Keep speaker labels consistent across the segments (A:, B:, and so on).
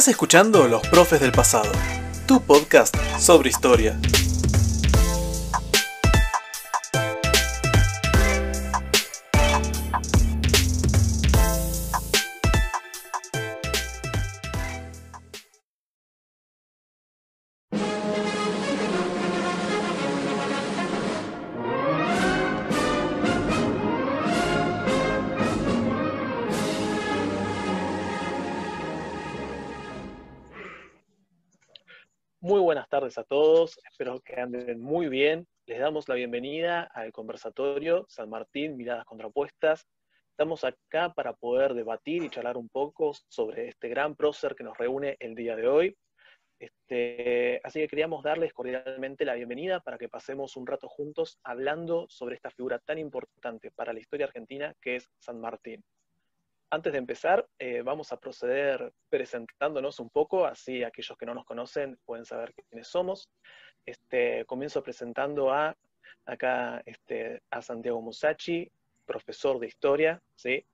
A: Estás escuchando Los Profes del Pasado, tu podcast sobre historia.
B: Que anden muy bien. Les damos la bienvenida al conversatorio San Martín, Miradas Contrapuestas. Estamos acá para poder debatir y charlar un poco sobre este gran prócer que nos reúne el día de hoy. Este, así que queríamos darles cordialmente la bienvenida para que pasemos un rato juntos hablando sobre esta figura tan importante para la historia argentina que es San Martín. Antes de empezar, eh, vamos a proceder presentándonos un poco, así aquellos que no nos conocen pueden saber quiénes somos. Este, comienzo presentando a acá este, a Santiago Musachi, profesor de historia, ¿sí?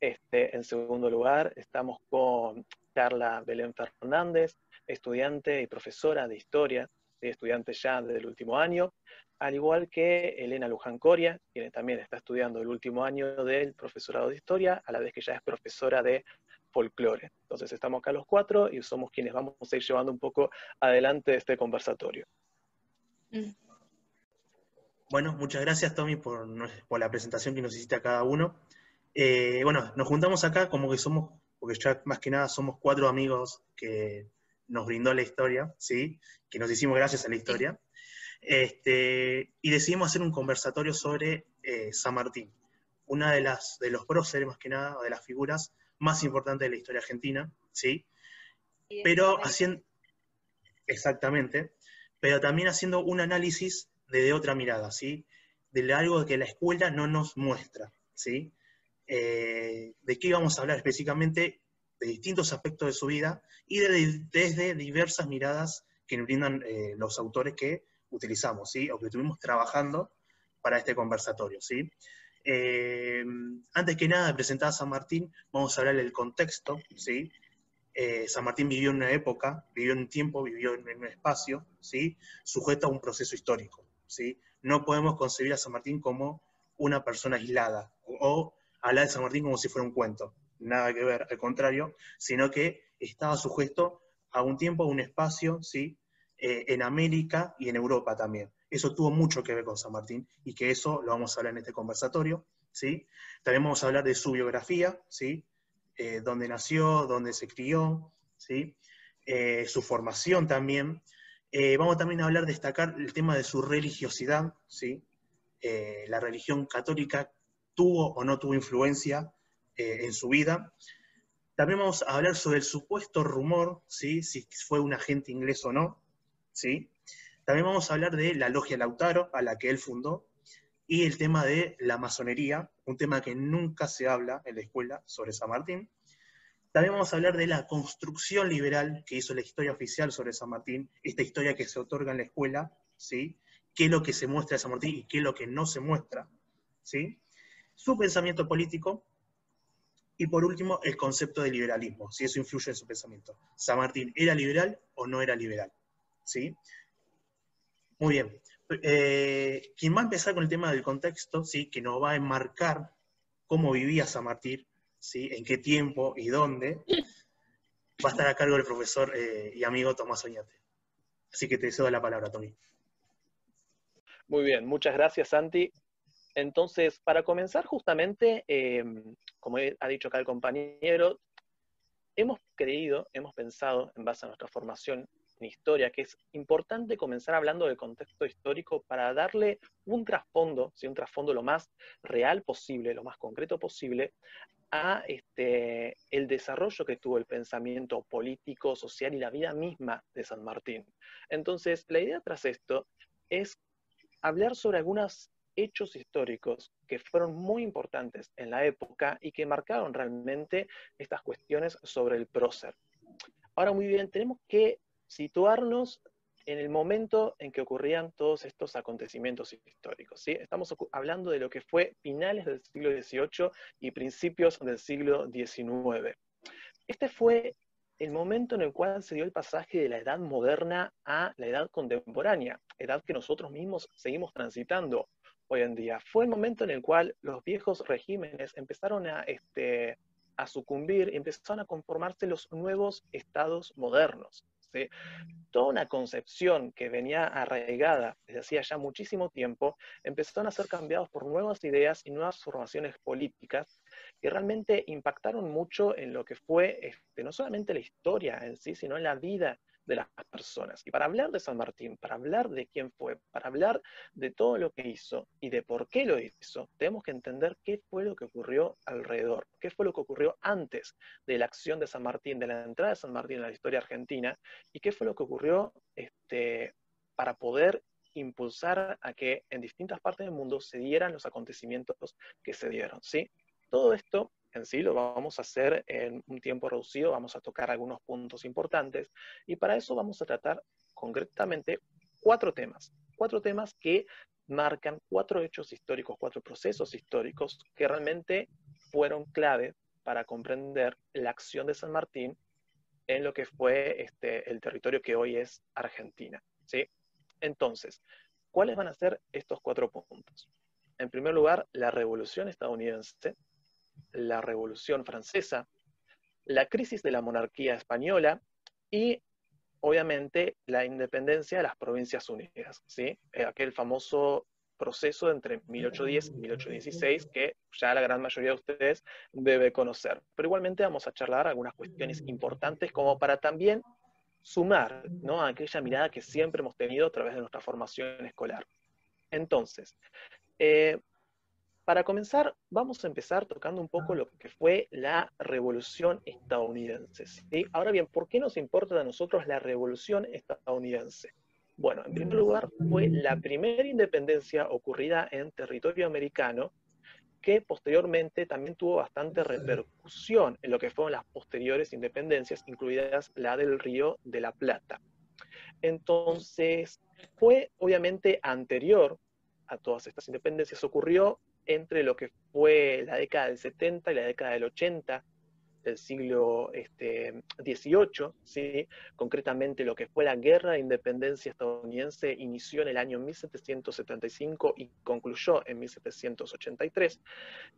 B: Este, en segundo lugar, estamos con Carla Belén Fernández, estudiante y profesora de historia, estudiante ya del último año al igual que Elena Luján Coria, quien también está estudiando el último año del profesorado de historia, a la vez que ya es profesora de folclore. Entonces estamos acá los cuatro y somos quienes vamos a ir llevando un poco adelante este conversatorio.
C: Mm. Bueno, muchas gracias Tommy por, la presentación que nos hiciste a cada uno. Eh, bueno, nos juntamos acá como que somos, porque ya más que nada somos cuatro amigos que nos brindó la historia, ¿sí? Que nos hicimos gracias a la historia. Este, y decidimos hacer un conversatorio sobre eh, San Martín, una de, las, de los próceres, más que nada, de las figuras más importantes de la historia argentina, ¿sí? Pero haciendo, exactamente, pero también haciendo un análisis de otra mirada, ¿sí? De algo que la escuela no nos muestra, ¿sí? Eh, de qué vamos a hablar específicamente, de distintos aspectos de su vida y de, desde diversas miradas que nos brindan eh, los autores que utilizamos, ¿sí? o que estuvimos trabajando para este conversatorio. ¿sí? Eh, antes que nada de presentar a San Martín, vamos a hablar del contexto. ¿sí? Eh, San Martín vivió en una época, vivió en un tiempo, vivió en un espacio, ¿sí? sujeto a un proceso histórico. ¿sí? No podemos concebir a San Martín como una persona aislada o hablar de San Martín como si fuera un cuento. Nada que ver, al contrario, sino que estaba sujeto a un tiempo, a un espacio, ¿sí? Eh, en América y en Europa también. Eso tuvo mucho que ver con San Martín y que eso lo vamos a hablar en este conversatorio. ¿sí? También vamos a hablar de su biografía, ¿sí? Eh, dónde nació, dónde se crió, ¿sí? Eh, su formación también. vamos también a hablar, destacar el tema de su religiosidad, ¿sí? la religión católica tuvo o no tuvo influencia en su vida. También vamos a hablar sobre el supuesto rumor, ¿sí? si fue un agente inglés o no, ¿sí? También vamos a hablar de la Logia Lautaro, a la que él fundó, y el tema de la masonería, un tema que nunca se habla en la escuela sobre San Martín. También vamos a hablar de la construcción liberal que hizo la historia oficial sobre San Martín, esta historia que se otorga en la escuela, ¿sí? qué es lo que se muestra de San Martín y qué es lo que no se muestra, ¿sí? su pensamiento político, y por último, el concepto de liberalismo, si eso influye en su pensamiento. ¿San Martín era liberal o no era liberal? ¿sí? Muy bien. Eh, quien va a empezar con el tema del contexto, ¿sí? que nos va a enmarcar cómo vivía San Martín, ¿sí? en qué tiempo y dónde, va a estar a cargo del profesor eh, y amigo Tomás Oñate. Así que te cedo la palabra, Tommy.
B: Muy bien, muchas gracias, Santi. Entonces, para comenzar justamente, eh, como ha dicho acá el compañero, hemos creído, hemos pensado, en base a nuestra formación historia, que es importante comenzar hablando del contexto histórico para darle un trasfondo, un trasfondo lo más real posible, lo más concreto posible, a este, el desarrollo que tuvo el pensamiento político, social y la vida misma de San Martín. Entonces, la idea tras esto es hablar sobre algunos hechos históricos que fueron muy importantes en la época y que marcaron realmente estas cuestiones sobre el prócer. Ahora, muy bien, tenemos que situarnos en el momento en que ocurrían todos estos acontecimientos históricos. ¿sí? Estamos hablando de lo que fue finales del siglo XVIII y principios del siglo XIX. Este fue el momento en el cual se dio el pasaje de la edad moderna a la edad contemporánea, edad que nosotros mismos seguimos transitando hoy en día. Fue el momento en el cual los viejos regímenes empezaron a, este, a sucumbir y empezaron a conformarse los nuevos estados modernos. Toda una concepción que venía arraigada desde hacía ya muchísimo tiempo, empezaron a ser cambiados por nuevas ideas y nuevas formaciones políticas que realmente impactaron mucho en lo que fue este, no solamente la historia en sí, sino en la vida de las personas. Y para hablar de San Martín, para hablar de quién fue, para hablar de todo lo que hizo y de por qué lo hizo, tenemos que entender qué fue lo que ocurrió alrededor, qué fue lo que ocurrió antes de la acción de San Martín, de la entrada de San Martín en la historia argentina, y qué fue lo que ocurrió este, para poder impulsar a que en distintas partes del mundo se dieran los acontecimientos que se dieron. ¿sí? Todo esto en sí lo vamos a hacer en un tiempo reducido, vamos a tocar algunos puntos importantes y para eso vamos a tratar concretamente cuatro temas, cuatro temas que marcan cuatro hechos históricos, cuatro procesos históricos que realmente fueron clave para comprender la acción de San Martín en lo que fue este, el territorio que hoy es Argentina. ¿sí? Entonces, ¿cuáles van a ser estos cuatro puntos? En primer lugar, la revolución estadounidense, la Revolución Francesa, la crisis de la monarquía española y, obviamente, la independencia de las Provincias Unidas, ¿sí? Eh, aquel famoso proceso entre 1810 y 1816 que ya la gran mayoría de ustedes debe conocer. Pero igualmente vamos a charlar algunas cuestiones importantes como para también sumar ¿no? a aquella mirada que siempre hemos tenido a través de nuestra formación escolar. Entonces, eh, para comenzar, vamos a empezar tocando un poco lo que fue la revolución estadounidense. Ahora bien, ¿por qué nos importa a nosotros la revolución estadounidense? Bueno, en primer lugar, fue la primera independencia ocurrida en territorio americano que posteriormente también tuvo bastante repercusión en lo que fueron las posteriores independencias, incluidas la del Río de la Plata. Entonces, fue obviamente anterior a todas estas independencias, ocurrió entre lo que fue la década del 70 y la década del 80 del siglo este, XVIII, ¿sí? concretamente lo que fue la Guerra de Independencia estadounidense inició en el año 1775 y concluyó en 1783,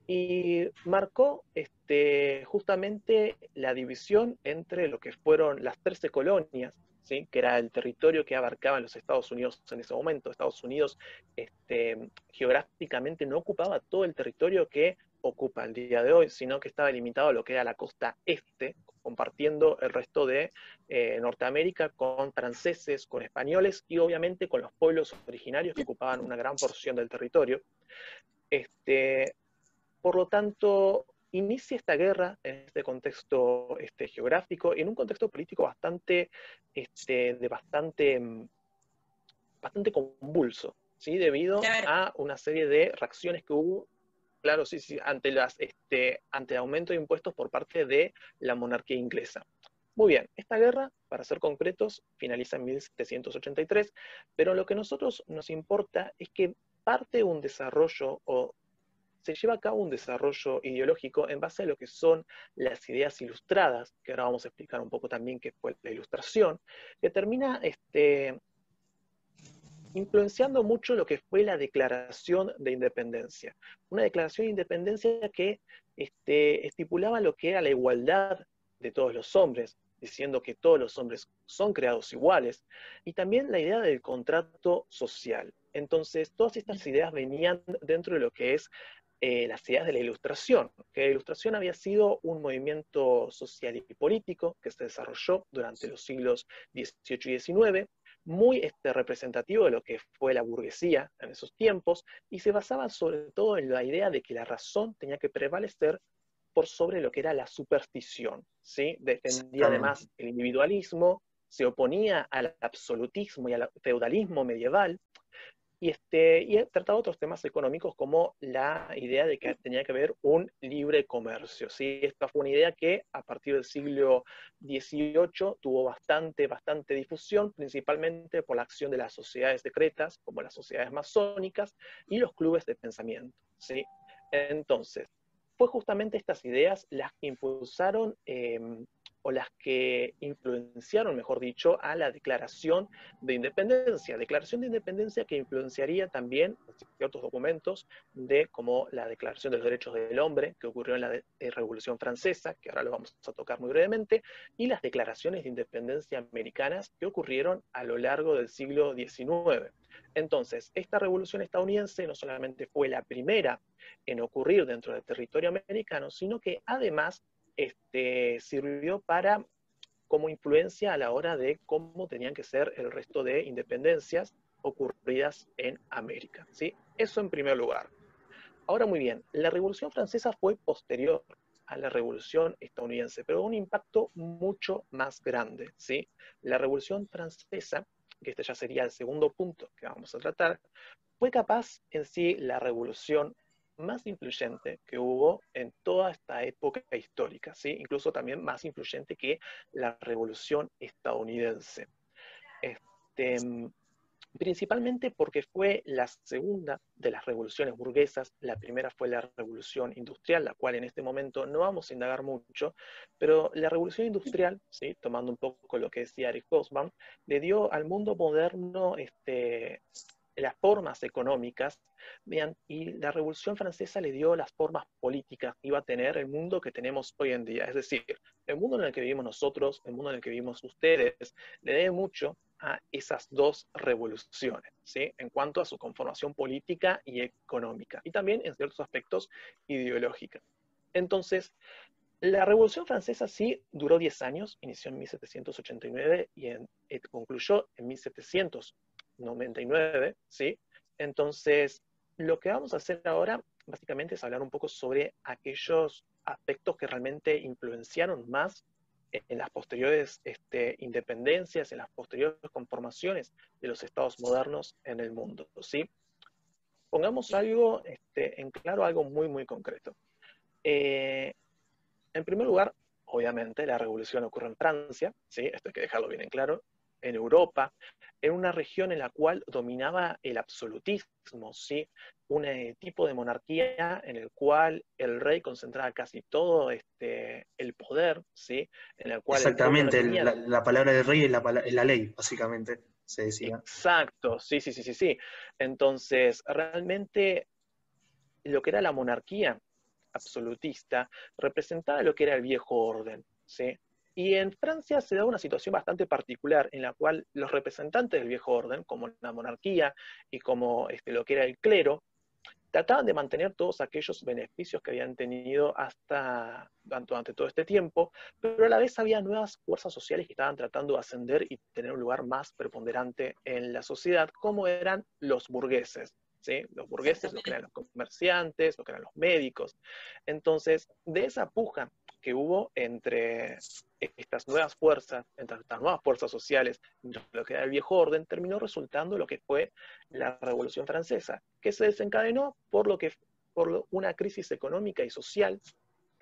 B: y marcó este, justamente la división entre lo que fueron las 13 colonias que era el territorio que abarcaban los Estados Unidos en ese momento. Estados Unidos este, geográficamente no ocupaba todo el territorio que ocupa el día de hoy, sino que estaba limitado a lo que era la costa este, compartiendo el resto de eh, Norteamérica con franceses, con españoles y obviamente con los pueblos originarios que ocupaban una gran porción del territorio. Este, por lo tanto, inicia esta guerra en este contexto este, geográfico y en un contexto político bastante, este, de bastante, mm, bastante convulso, ¿sí? debido a una serie de reacciones que hubo, claro, sí, sí, ante, las, este, ante el aumento de impuestos por parte de la monarquía inglesa. Muy bien, esta guerra, para ser concretos, finaliza en 1783, pero lo que a nosotros nos importa es que parte de un desarrollo o se lleva a cabo un desarrollo ideológico en base a lo que son las ideas ilustradas, que ahora vamos a explicar un poco también qué fue la ilustración, que termina este, influenciando mucho lo que fue la declaración de independencia. Una declaración de independencia que este, estipulaba lo que era la igualdad de todos los hombres, diciendo que todos los hombres son creados iguales, y también la idea del contrato social. Entonces, todas estas ideas venían dentro de lo que es eh, las ideas de la ilustración, que la ilustración había sido un movimiento social y político que se desarrolló durante los siglos XVIII y XIX, muy este, representativo de lo que fue la burguesía en esos tiempos, y se basaba sobre todo en la idea de que la razón tenía que prevalecer por sobre lo que era la superstición. ¿sí? Defendía además el individualismo, se oponía al absolutismo y al feudalismo medieval, y, este, y otros temas económicos como la idea de que tenía que haber un libre comercio. ¿sí? Esta fue una idea que a partir del siglo XVIII tuvo bastante, bastante difusión, principalmente por la acción de las sociedades secretas, como las sociedades masónicas y los clubes de pensamiento. ¿sí? Entonces, fue justamente estas ideas las que impulsaron em, o las que influenciaron, mejor dicho, a la declaración de independencia. Declaración de independencia que influenciaría también ciertos documentos de como la Declaración de los Derechos del Hombre, que ocurrió en la eh, Revolución Francesa, que ahora lo vamos a tocar muy brevemente, y las declaraciones de independencia americanas que ocurrieron a lo largo del siglo XIX. Entonces, esta revolución estadounidense no solamente fue la primera en ocurrir dentro del territorio americano, sino que además este, sirvió para como influencia a la hora de cómo tenían que ser el resto de independencias ocurridas en América. ¿sí? Eso en primer lugar. Ahora muy bien, la Revolución Francesa fue posterior a la Revolución estadounidense, pero un impacto mucho más grande. ¿sí? La Revolución Francesa que este ya sería el segundo punto que vamos a tratar, fue capaz en sí la revolución más influyente que hubo en toda esta época histórica, ¿sí? incluso también más influyente que la revolución estadounidense. Este, principalmente porque fue la segunda de las revoluciones burguesas, la primera fue la revolución industrial, la cual en este momento no vamos a indagar mucho, pero la revolución industrial, ¿sí? tomando un poco lo que decía Eric Hobsbawm, le dio al mundo moderno este, las formas económicas y la Revolución Francesa le dio las formas políticas que iba a tener el mundo que tenemos hoy en día. Es decir, el mundo en el que vivimos nosotros, el mundo en el que vivimos ustedes, le debe mucho a esas dos revoluciones, ¿sí? en cuanto a su conformación política y económica, y también en ciertos aspectos ideológica. Entonces, la Revolución Francesa sí duró 10 años, inició en 1789 y eh, concluyó en 1799, ¿sí? Entonces, lo que vamos a hacer ahora básicamente es hablar un poco sobre aquellos aspectos que realmente influenciaron más en las posteriores este, independencias, en las posteriores conformaciones de los estados modernos en el mundo. ¿sí? Pongamos algo este, en claro, algo muy, muy concreto. Eh, en primer lugar, obviamente, la revolución ocurre en Francia, ¿sí? esto hay que dejarlo bien en claro, en Europa, en una región en la cual dominaba el absolutismo, ¿sí? un eh, tipo de monarquía en el cual el rey concentraba casi todo este, el poder, ¿sí? En el cual
C: Exactamente, la, palabra del rey es la, ley, básicamente, se decía.
B: Exacto, sí, sí, sí, sí, sí. Entonces, realmente lo que era la monarquía absolutista representaba lo que era el viejo orden, ¿sí? Y en Francia se da una situación bastante particular en la cual los representantes del viejo orden, como la monarquía y como este, lo que era el clero, trataban de mantener todos aquellos beneficios que habían tenido hasta durante todo este tiempo, pero a la vez había nuevas fuerzas sociales que estaban tratando de ascender y tener un lugar más preponderante en la sociedad, como eran los burgueses. ¿Sí? Los burgueses, lo que eran los comerciantes, lo que eran los médicos. Entonces, de esa puja que hubo entre estas nuevas fuerzas, entre estas nuevas fuerzas sociales, lo que era el viejo orden, terminó resultando lo que fue la Revolución Francesa, que se desencadenó por, lo que, por una crisis económica y social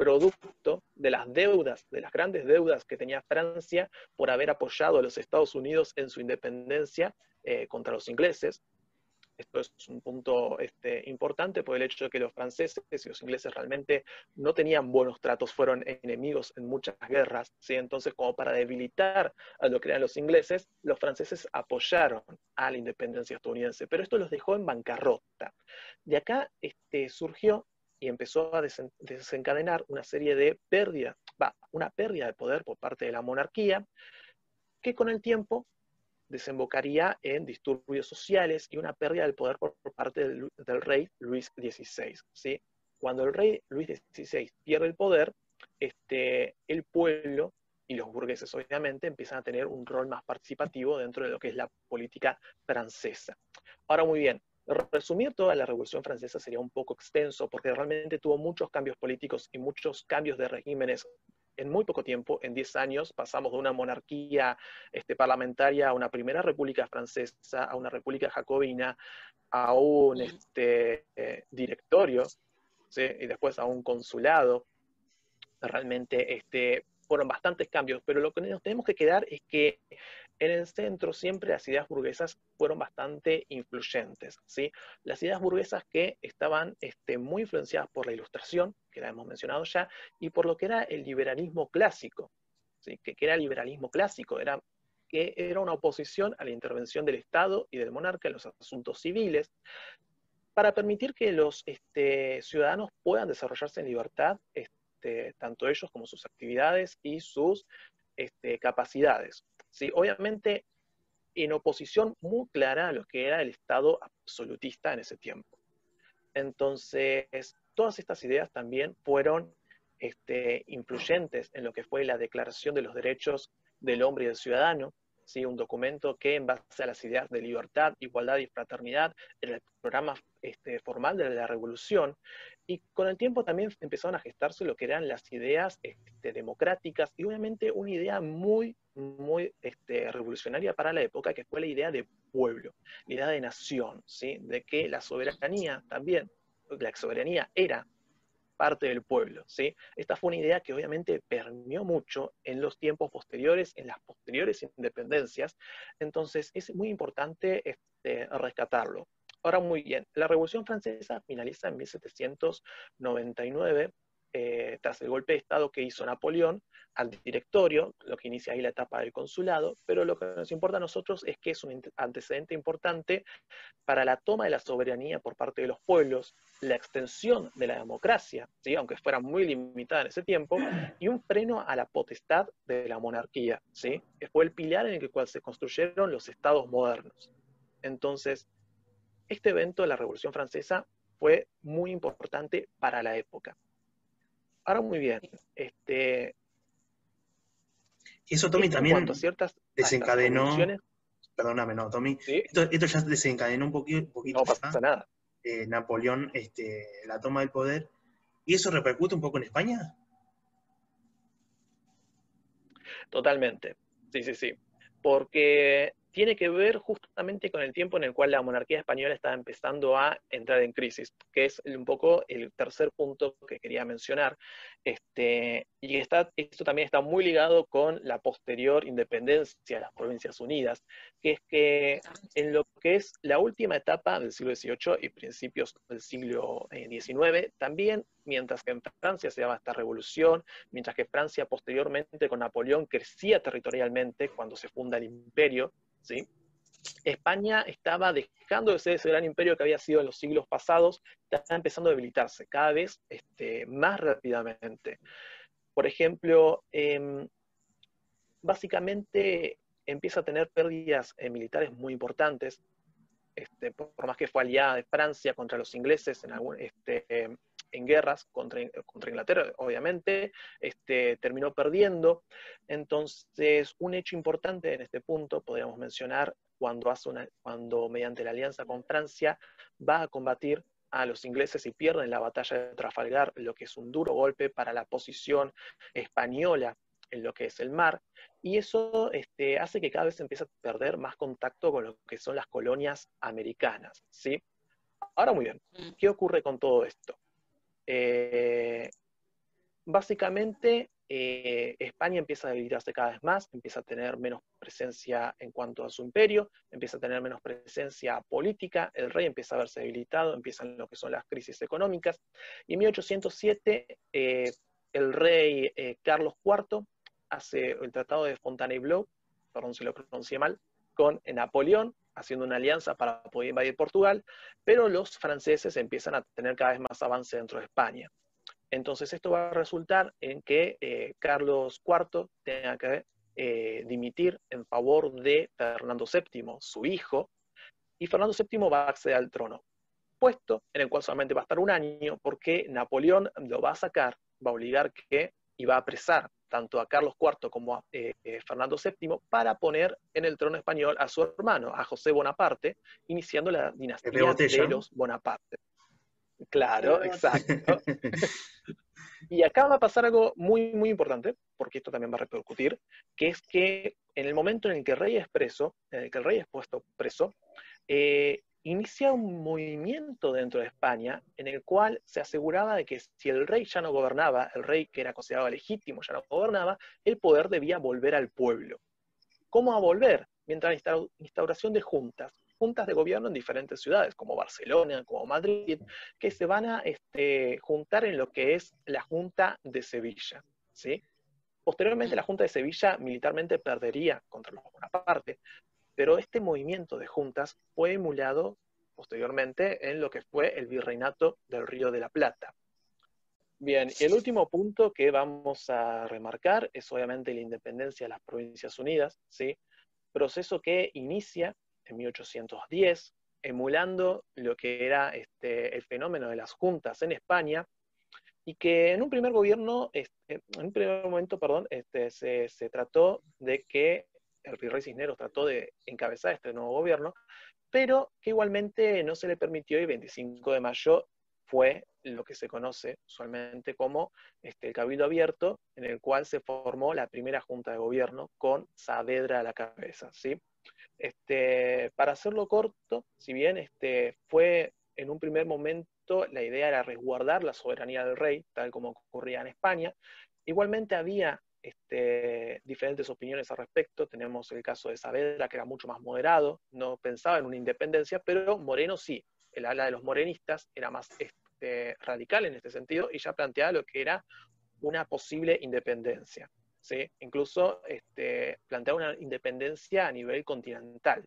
B: producto de las deudas, de las grandes deudas que tenía Francia por haber apoyado a los Estados Unidos en su independencia eh, contra los ingleses, esto es un punto este, importante por el hecho de que los franceses y los ingleses realmente no tenían buenos tratos, fueron enemigos en muchas guerras. ¿sí? Entonces, como para debilitar a lo que eran los ingleses, los franceses apoyaron a la independencia estadounidense, pero esto los dejó en bancarrota. De acá este, surgió y empezó a desencadenar una serie de pérdidas, va, una pérdida de poder por parte de la monarquía, que con el tiempo desembocaría en disturbios sociales y una pérdida del poder por, parte del, rey Luis XVI. ¿sí? Cuando el rey Luis XVI pierde el poder, este, el pueblo y los burgueses obviamente empiezan a tener un rol más participativo dentro de lo que es la política francesa. Ahora muy bien, resumir toda la Revolución Francesa sería un poco extenso porque realmente tuvo muchos cambios políticos y muchos cambios de regímenes en muy poco tiempo, en 10 años, pasamos de una monarquía este, parlamentaria a una primera república francesa, a una república jacobina, a un este, eh, directorio, y después a un consulado. Realmente este, fueron bastantes cambios, pero lo que nos tenemos que quedar es que en el centro siempre las ideas burguesas fueron bastante influyentes. ¿sí? Las ideas burguesas que estaban este, muy influenciadas por la ilustración, que la hemos mencionado ya, y por lo que era el liberalismo clásico. ¿sí? que, era el liberalismo clásico, era, que era una oposición a la intervención del Estado y del monarca en los asuntos civiles, para permitir que los este, ciudadanos puedan desarrollarse en libertad, este, tanto ellos como sus actividades y sus capacidades. ¿Sí? Obviamente, en oposición muy clara a lo que era el Estado absolutista en ese tiempo. Entonces, todas estas ideas también fueron este, influyentes en lo que fue la Declaración de los Derechos del Hombre y del Ciudadano, ¿sí? un documento que en base a las ideas de libertad, igualdad y fraternidad era el programa este, formal de la revolución, y con el tiempo también empezaron a gestarse lo que eran las ideas este, democráticas y obviamente una idea muy, muy este, revolucionaria para la época, que fue la idea de pueblo, la idea de nación, ¿sí? de que la soberanía también, la soberanía era parte del pueblo. ¿sí? Esta fue una idea que obviamente permeó mucho en los tiempos posteriores, en las posteriores independencias, entonces es muy importante este, rescatarlo. Ahora, muy bien, la Revolución Francesa finaliza en 1799 eh, tras el golpe de Estado que hizo Napoleón al directorio, lo que inicia ahí la etapa del consulado, pero lo que nos importa a nosotros es que es un antecedente importante para la toma de la soberanía por parte de los pueblos, la extensión de la democracia, ¿sí? aunque fuera muy limitada en ese tiempo, y un freno a la potestad de la monarquía, ¿sí? fue el pilar en el cual se construyeron los estados modernos. Entonces, este evento de la Revolución Francesa fue muy importante para la época. Ahora muy bien. Este,
C: eso, Tommy, también desencadenó. Perdóname, no, Tommy. Esto, ya desencadenó un poquito. Un poquito
B: no pasa nada.
C: Eh, Napoleón, este, la toma del poder. ¿Y eso repercute un poco en España?
B: Totalmente. Sí, sí, sí. Porque tiene que ver justamente con el tiempo en el cual la monarquía española estaba empezando a entrar en crisis, que es un poco el tercer punto que quería mencionar. Este, y está, esto también está muy ligado con la posterior independencia de las Provincias Unidas, que es que en lo que es la última etapa del siglo XVIII y principios del siglo XIX, eh, también mientras que en Francia se daba esta revolución, mientras que Francia posteriormente con Napoleón crecía territorialmente cuando se funda el imperio, ¿sí? España estaba dejando de ser ese gran imperio que había sido en los siglos pasados, estaba empezando a debilitarse cada vez este, más rápidamente. Por ejemplo, em, básicamente empieza a tener pérdidas eh, militares muy importantes, este, por, más que fue aliada de Francia contra los ingleses en, algún, este, en guerras contra, contra Inglaterra, obviamente, este, terminó perdiendo. Entonces, un hecho importante en este punto, podríamos mencionar, cuando, hace una, cuando mediante la alianza con Francia va a combatir a los ingleses y pierden la batalla de Trafalgar, lo que es un duro golpe para la posición española en lo que es el mar, y eso este, hace que cada vez se empiece a perder más contacto con lo que son las colonias americanas, ¿sí? Ahora muy bien, mm. ¿qué ocurre con todo esto? Eh, básicamente, eh, España empieza a debilitarse cada vez más, empieza a tener menos presencia en cuanto a su imperio, empieza a tener menos presencia política, el rey empieza a verse debilitado, empiezan lo que son las crisis económicas, y en 1807 eh, el rey Carlos IV hace el tratado de Fontainebleau, perdón si lo pronuncié mal, con Napoleón, haciendo una alianza para poder invadir Portugal, pero los franceses empiezan a tener cada vez más avance dentro de España. Entonces esto va a resultar en que eh, Carlos IV tenga que eh, dimitir en favor de Fernando VII, su hijo, y Fernando VII va a acceder al trono, puesto en el cual solamente va a estar un año porque Napoleón lo va a sacar, va a obligar que y va a apresar tanto a Carlos IV como a eh, eh, Fernando VII para poner en el trono español a su hermano, a José Bonaparte, iniciando la dinastía de los Bonaparte. Claro, exacto. y acá va a pasar algo muy, muy importante, porque esto también va a repercutir, que es que en el momento en el que el rey es preso, en el que el rey es puesto preso, eh, inicia un movimiento dentro de España en el cual se aseguraba de que si el rey ya no gobernaba, el rey que era considerado legítimo ya no gobernaba, el poder debía volver al pueblo. ¿Cómo a volver? Mientras la instauración de juntas, juntas de gobierno en diferentes ciudades, como Barcelona, como Madrid, que se van a este, juntar en lo que es la Junta de Sevilla. ¿sí? Posteriormente la Junta de Sevilla militarmente perdería contra los Bonaparte, pero este movimiento de juntas fue emulado posteriormente en lo que fue el virreinato del Río de la Plata. Bien, y el último punto que vamos a remarcar es obviamente la independencia de las Provincias Unidas, ¿sí? proceso que inicia en 1810, emulando lo que era este, el fenómeno de las juntas en España, y que en un primer gobierno, este, en un primer momento, perdón, este, se, se, trató de que el virrey Cisneros trató de encabezar este nuevo gobierno, pero que igualmente no se le permitió y el 25 de mayo fue lo que se conoce usualmente como este, el Cabildo Abierto, en el cual se formó la primera Junta de Gobierno con Saavedra a la cabeza. ¿sí? Este, para hacerlo corto, si bien este, fue en un primer momento la idea era resguardar la soberanía del rey, tal como ocurría en España, igualmente había este, diferentes opiniones al respecto. Tenemos el caso de Saavedra, que era mucho más moderado, no pensaba en una independencia, pero Moreno sí. El ala de los morenistas era más este, radical en este sentido y ya planteaba lo que era una posible independencia. ¿sí? Incluso este, planteaba una independencia a nivel continental.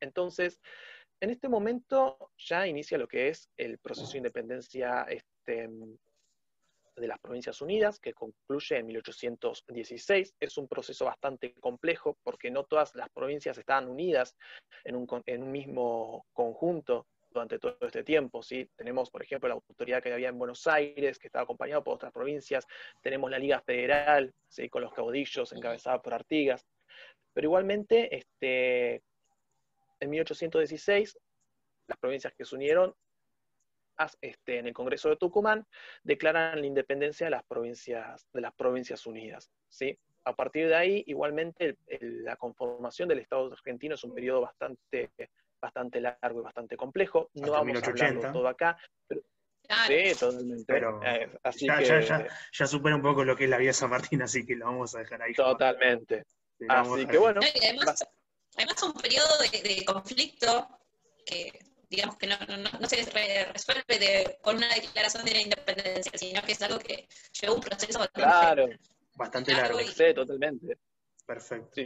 B: Entonces, en este momento ya inicia lo que es el proceso de independencia de las Provincias Unidas, que concluye en 1816. Es un proceso bastante complejo porque no todas las provincias estaban unidas en un, en un mismo conjunto durante todo este tiempo. ¿sí? Tenemos, por ejemplo, la autoridad que había en Buenos Aires, que estaba acompañada por otras provincias. Tenemos la Liga Federal, ¿sí? con los caudillos encabezada por Artigas. Pero igualmente, este, en 1816, las provincias que se unieron este, en el Congreso de Tucumán declaran la independencia de las provincias, de las provincias unidas. ¿sí? A partir de ahí, igualmente, la conformación del Estado argentino es un periodo bastante bastante largo y bastante complejo. No vamos a hablarlo todo acá. Pero, Sí, totalmente.
C: Pero eh, ya, supera un poco lo que es la de San Martín, así que lo vamos a dejar ahí.
B: Totalmente. así que bueno.
D: además, además, un periodo de, conflicto que digamos que no, no, se resuelve con una declaración de la independencia, sino que es algo que lleva un proceso
B: bastante, claro.
C: bastante largo.
B: Sí, totalmente.
C: Perfecto.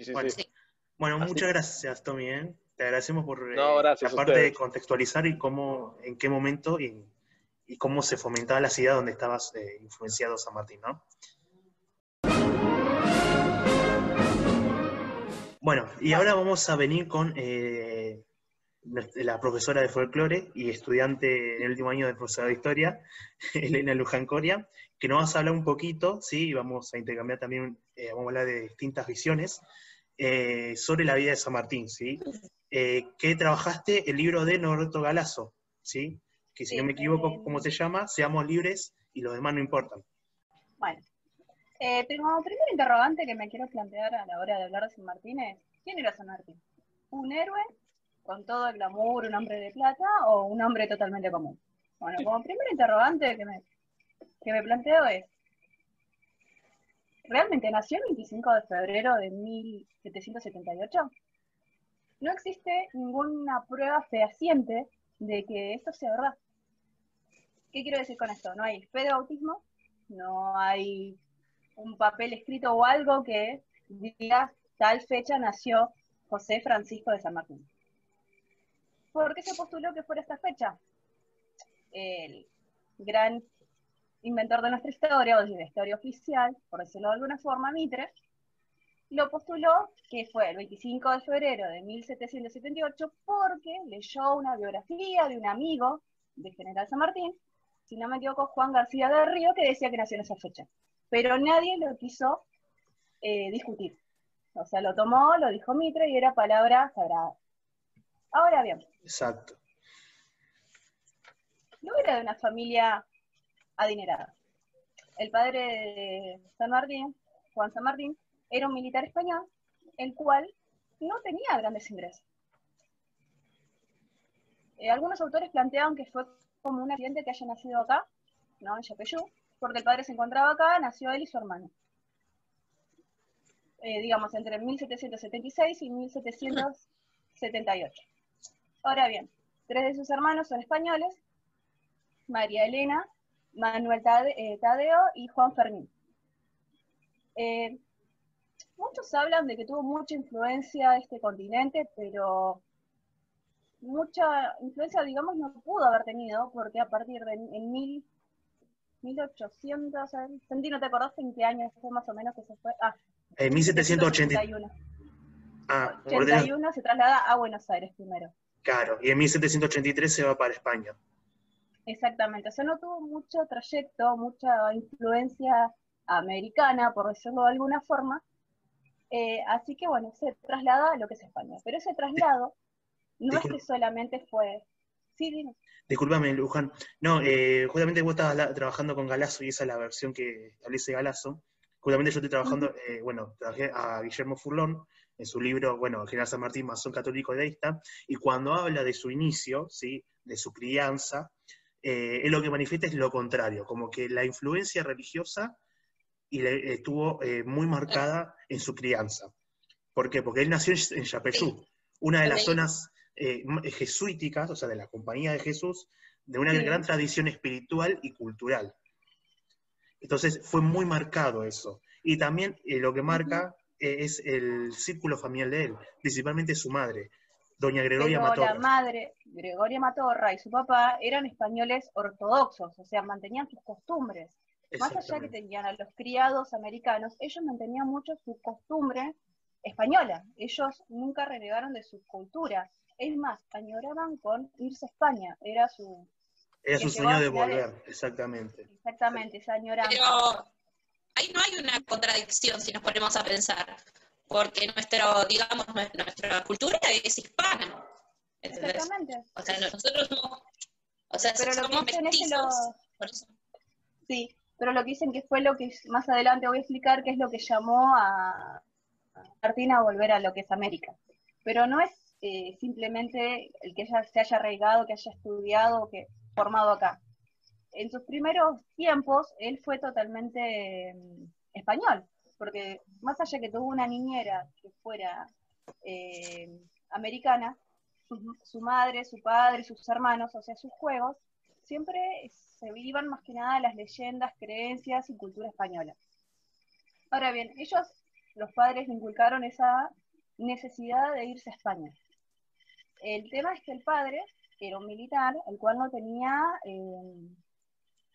C: bueno, muchas gracias, Tommy. ¿eh? te agradecemos por
B: no,
C: eh, parte de contextualizar y cómo, en qué momento y, cómo se fomentaba la ciudad donde estabas eh, influenciado San Martín, ¿no? Bueno, y ahora vamos a venir con eh, la profesora de folclore y estudiante en el último año de profesora de historia, Elena Luján Coria, que nos vas a hablar un poquito, ¿sí? Y vamos a intercambiar también, vamos a hablar de distintas visiones sobre la vida de San Martín, ¿sí? eh, que trabajaste el libro de Norberto Galazo, ¿sí? Que si no me equivoco, ¿cómo se llama? Seamos libres y los demás no importan.
E: Bueno, eh, como primer interrogante que me quiero plantear a la hora de hablar de San Martín es, ¿quién era San Martín? ¿Un héroe con todo el glamour, un hombre de plata o un hombre totalmente común? Bueno, como primer interrogante que me, que me planteo es, ¿realmente nació el 25 de febrero de 1778? no existe ninguna prueba fehaciente de que esto sea verdad. ¿Qué quiero decir con esto? No hay fe de bautismo, no hay un papel escrito o algo que diga tal fecha nació José Francisco de San Martín. ¿Por qué se postuló que fuera esta fecha? El gran inventor de nuestra historia, o de la historia oficial, por decirlo de alguna forma, Mitre, lo postuló, que fue el 25 de febrero de 1778, porque leyó una biografía de un amigo de General San Martín, si no me equivoco, Juan García de Río, que decía que nació en esa fecha. Pero nadie lo quiso eh, discutir. O sea, lo tomó, lo dijo Mitre y era palabra sagrada. Ahora bien.
C: Exacto.
E: No era de una familia adinerada. El padre de San Martín, Juan San Martín, era un militar español, el cual no tenía grandes ingresos. Eh, algunos autores planteaban que fue como un accidente que haya nacido acá, ¿no? en Yapeyú, porque el padre se encontraba acá, nació él y su hermano. Eh, digamos, entre 1776 y 1778. Ahora bien, tres de sus hermanos son españoles, María Elena, Manuel eh, Tadeo y Juan Fermín. Eh, muchos hablan de que tuvo mucha influencia este continente, pero mucha influencia, digamos, no pudo haber tenido, porque a partir de en mil, 1800, Sentí, ¿no te acordás en qué año fue más o menos que se fue? Ah,
C: en 1781.
E: Ah, 81 se traslada a Buenos Aires primero.
C: Claro, y en 1783 se va para España.
E: Exactamente, o sea, no tuvo mucho trayecto, mucha influencia americana, por decirlo de alguna forma. Eh, así que bueno, se traslada a lo que es España. Pero ese traslado no es que solamente fue. Sí, dime.
C: Disculpame, Luján. No, eh, justamente vos estabas trabajando con Galazo y esa es la versión que establece Galazo. Justamente yo estoy trabajando, eh, bueno, trabajé a Guillermo Furlón en su libro, bueno, General San Martín, masón católico deísta, y cuando habla de su inicio, ¿sí? de su crianza, eh, él lo que manifiesta es lo contrario, como que la influencia religiosa y le, estuvo eh, muy marcada en su crianza. ¿Por qué? Porque él nació en Yapeyú, una de las zonas eh, jesuíticas, o sea, de la Compañía de Jesús, de una gran tradición espiritual y cultural. Entonces fue muy marcado eso. Y también lo que marca es el círculo familiar de él, principalmente su madre, doña Gregoria Matorra.
E: La madre, Gregoria Matorra, y su papá eran españoles ortodoxos, o sea, mantenían sus costumbres. Más allá que tenían a los criados americanos, ellos mantenían mucho su costumbre española. Ellos nunca renegaron de su cultura. Es más, añoraban con irse a España. Era su...
C: Era su sueño de volver, exactamente.
E: Exactamente, esa añoranza.
D: Pero ahí no hay una contradicción si nos ponemos a pensar, porque nuestro, digamos, nuestra cultura es hispana.
E: Exactamente.
D: O sea, nosotros no... O sea, Pero somos mestizos,
E: Sí, pero lo que dicen que fue lo que más adelante voy a explicar, que es lo que llamó a Martina a volver a lo que es América. Pero no es eh, simplemente el que ella se haya arraigado, que haya estudiado, que formado acá. En sus primeros tiempos, él fue totalmente mm, español, porque más allá que tuvo una niñera que fuera eh, americana, su, madre, su padre, sus hermanos, o sea, sus juegos, siempre se vivan más que nada las leyendas, creencias y cultura española. Ahora bien, ellos, los padres, inculcaron esa necesidad de irse a España. El tema es que el padre era un militar, el cual no tenía eh,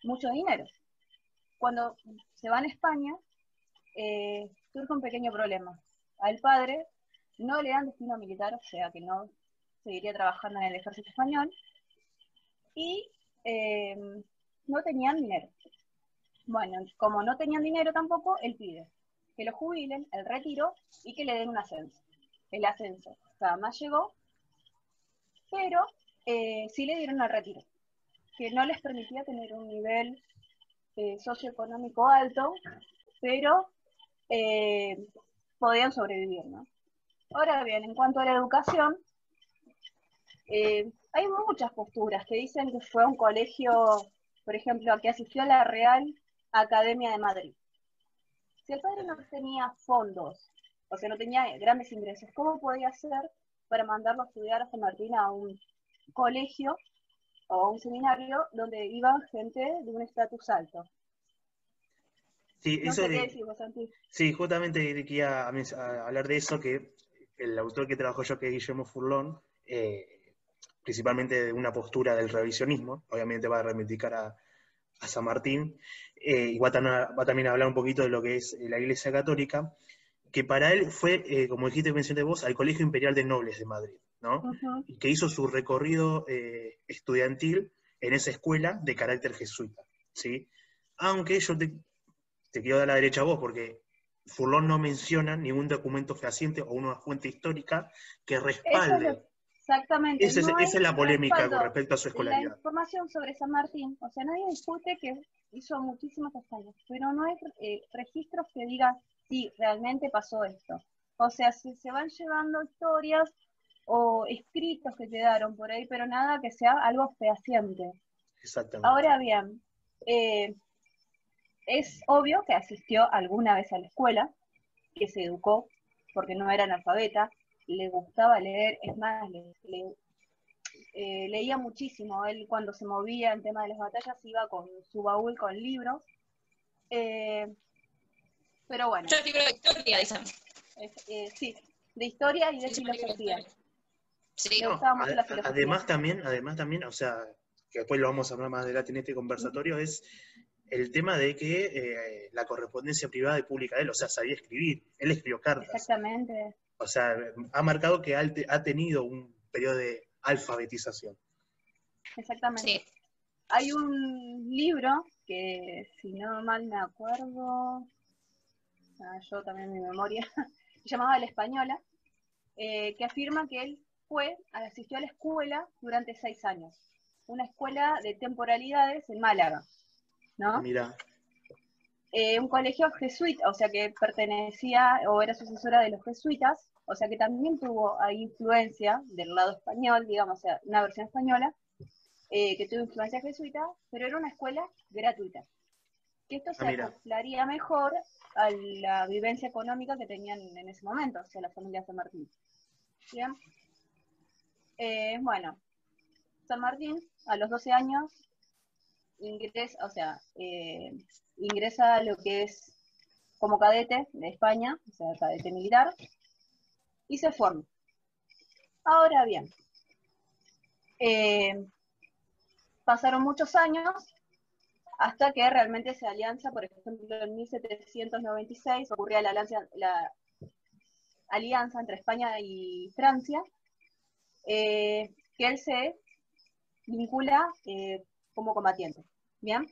E: mucho dinero. Cuando se va a España, eh, surge un pequeño problema. Al padre no le dan destino militar, o sea que no seguiría trabajando en el ejército español, y eh, no tenían dinero. Bueno, como no tenían dinero tampoco, él pide que lo jubilen, el retiro, y que le den un ascenso. El ascenso más llegó, pero eh, sí le dieron el retiro, que no les permitía tener un nivel eh, socioeconómico alto, pero podían sobrevivir, ¿no? Ahora bien, en cuanto a la educación, eh, hay muchas posturas que dicen que fue un colegio, por ejemplo, a que asistió a la Real Academia de Madrid. Si el padre no tenía fondos, o sea, no tenía grandes ingresos, ¿cómo podía hacer para mandarlo a estudiar a San Martín a un colegio o a un seminario donde iban gente de un estatus alto?
C: Sí, eso sí, justamente quería hablar de eso, que el autor que trabajó yo, que es Guillermo Furlón, eh, principalmente de una postura del revisionismo, obviamente va a reivindicar a, San Martín, eh, y va, también a hablar un poquito de lo que es eh, la Iglesia Católica, que para él fue, eh, como dijiste, mencioné vos, al Colegio Imperial de Nobles de Madrid, ¿no? Y que hizo su recorrido estudiantil en esa escuela de carácter jesuita, ¿sí? Aunque yo te, te quiero dar la derecha a vos, porque Furlón no menciona ningún documento fehaciente o una fuente histórica que respalde
E: Exactamente.
C: Esa, es, la polémica con respecto a su escolaridad.
E: La información sobre San Martín, o sea, nadie discute que hizo muchísimos años, pero no hay eh, registros que digan, sí, realmente pasó esto. O sea, se, se van llevando historias o escritos que quedaron por ahí, pero nada que sea algo fehaciente.
C: Exactamente.
E: Ahora bien, eh, es obvio que asistió alguna vez a la escuela, que se educó, porque no era analfabeta, le gustaba leer, es más, eh, leía muchísimo. Él cuando se movía en tema de las batallas iba con su baúl con libros. Eh, Pero bueno.
D: Muchos libros de historia, dicen.
E: Eh, sí, de historia y de
D: Sí,
E: filosofía.
D: Sí.
E: Me la filosofía.
C: además también, además también, o sea, que después lo vamos a hablar más adelante en este conversatorio, es el tema de que eh, la correspondencia privada y pública de él, o sea, sabía escribir, él escribió cartas,
E: Exactamente.
C: o sea, ha marcado que ha, ha tenido un periodo de alfabetización.
E: Exactamente.
D: Sí.
E: Hay un libro que, si no mal me acuerdo, ah, yo también mi memoria, llamaba La Española, eh, que afirma que él fue, asistió a la escuela durante seis años. Una escuela de temporalidades en Málaga, ¿no?
C: Mira,
E: Eh, un colegio jesuita, o sea que pertenecía o era sucesora de los jesuitas, o sea que también tuvo ahí influencia del lado español, digamos, o sea, una versión española, eh, que tuvo influencia jesuita, pero era una escuela gratuita. Que esto se
C: Ah, mira.
E: acoplaría mejor a la vivencia económica que tenían en ese momento, o sea, la familia San Martín. Bien. Eh, bueno, San Martín, a los 12 años, ingresa, o sea, eh, ingresa a lo que es como cadete de España, o sea, cadete militar, y se forma. Ahora bien, eh, pasaron muchos años hasta que realmente se alianza, por ejemplo, en 1796 ocurría la alianza entre España y Francia, eh, que él se vincula eh, como combatiente. ¿Bien?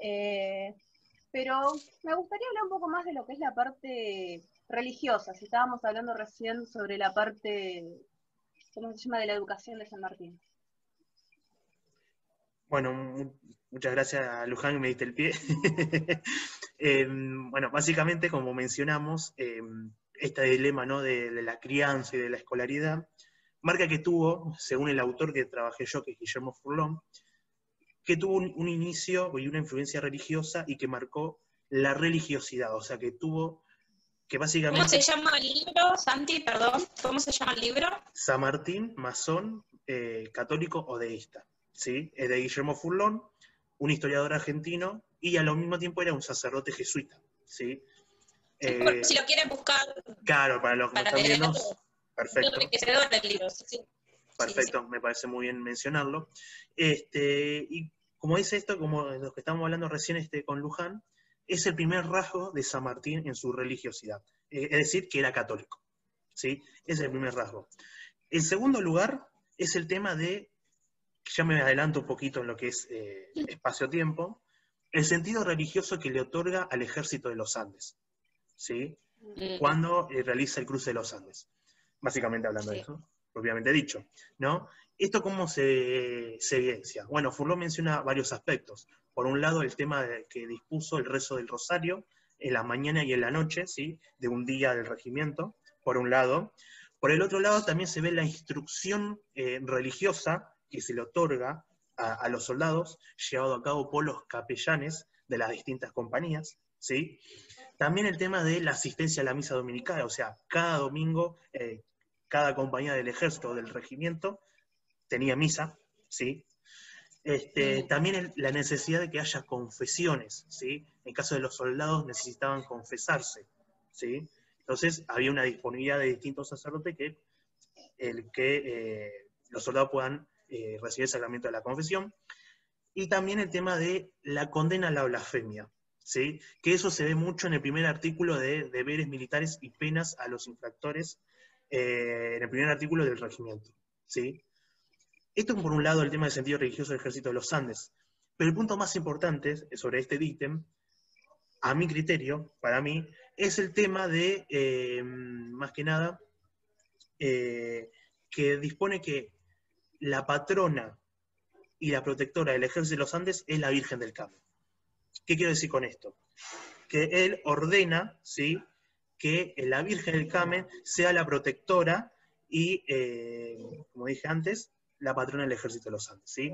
E: Eh, pero me gustaría hablar un poco más de lo que es la parte religiosa, si estábamos hablando recién sobre la parte, ¿cómo se llama?, de la educación de San Martín.
C: bueno, mu- muchas gracias a Luján, me diste el pie. Bueno, básicamente, como mencionamos, este dilema ¿no? de la crianza y de la escolaridad, marca que tuvo, según el autor que trabajé yo, que es Guillermo Furlón, que tuvo un, un inicio y una influencia religiosa y que marcó la religiosidad, o sea, que tuvo, que
D: ¿Cómo
C: básicamente
D: se llama el libro, Santi? Perdón. ¿Cómo se llama el libro?
C: San Martín, masón, eh, católico o deísta, ¿sí? Es de Guillermo Furlón, un historiador argentino, y al mismo tiempo era un sacerdote jesuita, ¿sí? Eh,
D: si lo quieren buscar
C: claro, para los que
D: para
C: están viendo. Perfecto.
D: enriquecedor el libro. Sí, sí.
C: Perfecto, me parece muy bien mencionarlo. Este, y como dice esto, como de lo que estamos hablando recién este, con Luján, es el primer rasgo de San Martín en su religiosidad, eh, es decir, que era católico. ¿sí? Es el primer rasgo. En segundo lugar, es el tema de, ya me adelanto un poquito en lo que es eh, espacio-tiempo, el sentido religioso que le otorga al ejército de los Andes. ¿sí?
D: Mm.
C: cuando eh, realiza el cruce de los Andes. Básicamente hablando de eso, propiamente dicho. ¿no? ¿Esto cómo se, se evidencia? Bueno, Furló menciona varios aspectos. Por un lado, el tema de que dispuso el rezo del rosario en la mañana y en la noche, ¿sí? de un día del regimiento, por un lado. Por el otro lado, también se ve la instrucción eh, religiosa que se le otorga a, a los soldados, llevado a cabo por los capellanes de las distintas compañías, ¿sí? También el tema de la asistencia a la misa dominical, o sea, cada domingo, eh, cada compañía del ejército o del regimiento tenía misa, ¿sí? Este. También la necesidad de que haya confesiones, ¿sí? En caso de los soldados necesitaban confesarse, ¿sí? Entonces había una disponibilidad de distintos sacerdotes que, el que eh, los soldados puedan eh, recibir el sacramento de la confesión. Y también el tema de la condena a la blasfemia, ¿sí? que eso se ve mucho en el primer artículo de deberes militares y penas a los infractores, eh, en el primer artículo del regimiento. ¿sí? Esto por un lado el tema del sentido religioso del ejército de los Andes, pero el punto más importante sobre este ítem, a mi criterio, para mí, es el tema de, eh, más que nada, eh, que dispone que la patrona y la protectora del ejército de los Andes es la Virgen del Carmen. ¿Qué quiero decir con esto? Que él ordena, ¿sí? Que la Virgen del Carmen sea la protectora y, eh, como dije antes, la patrona del ejército de los Andes, ¿sí?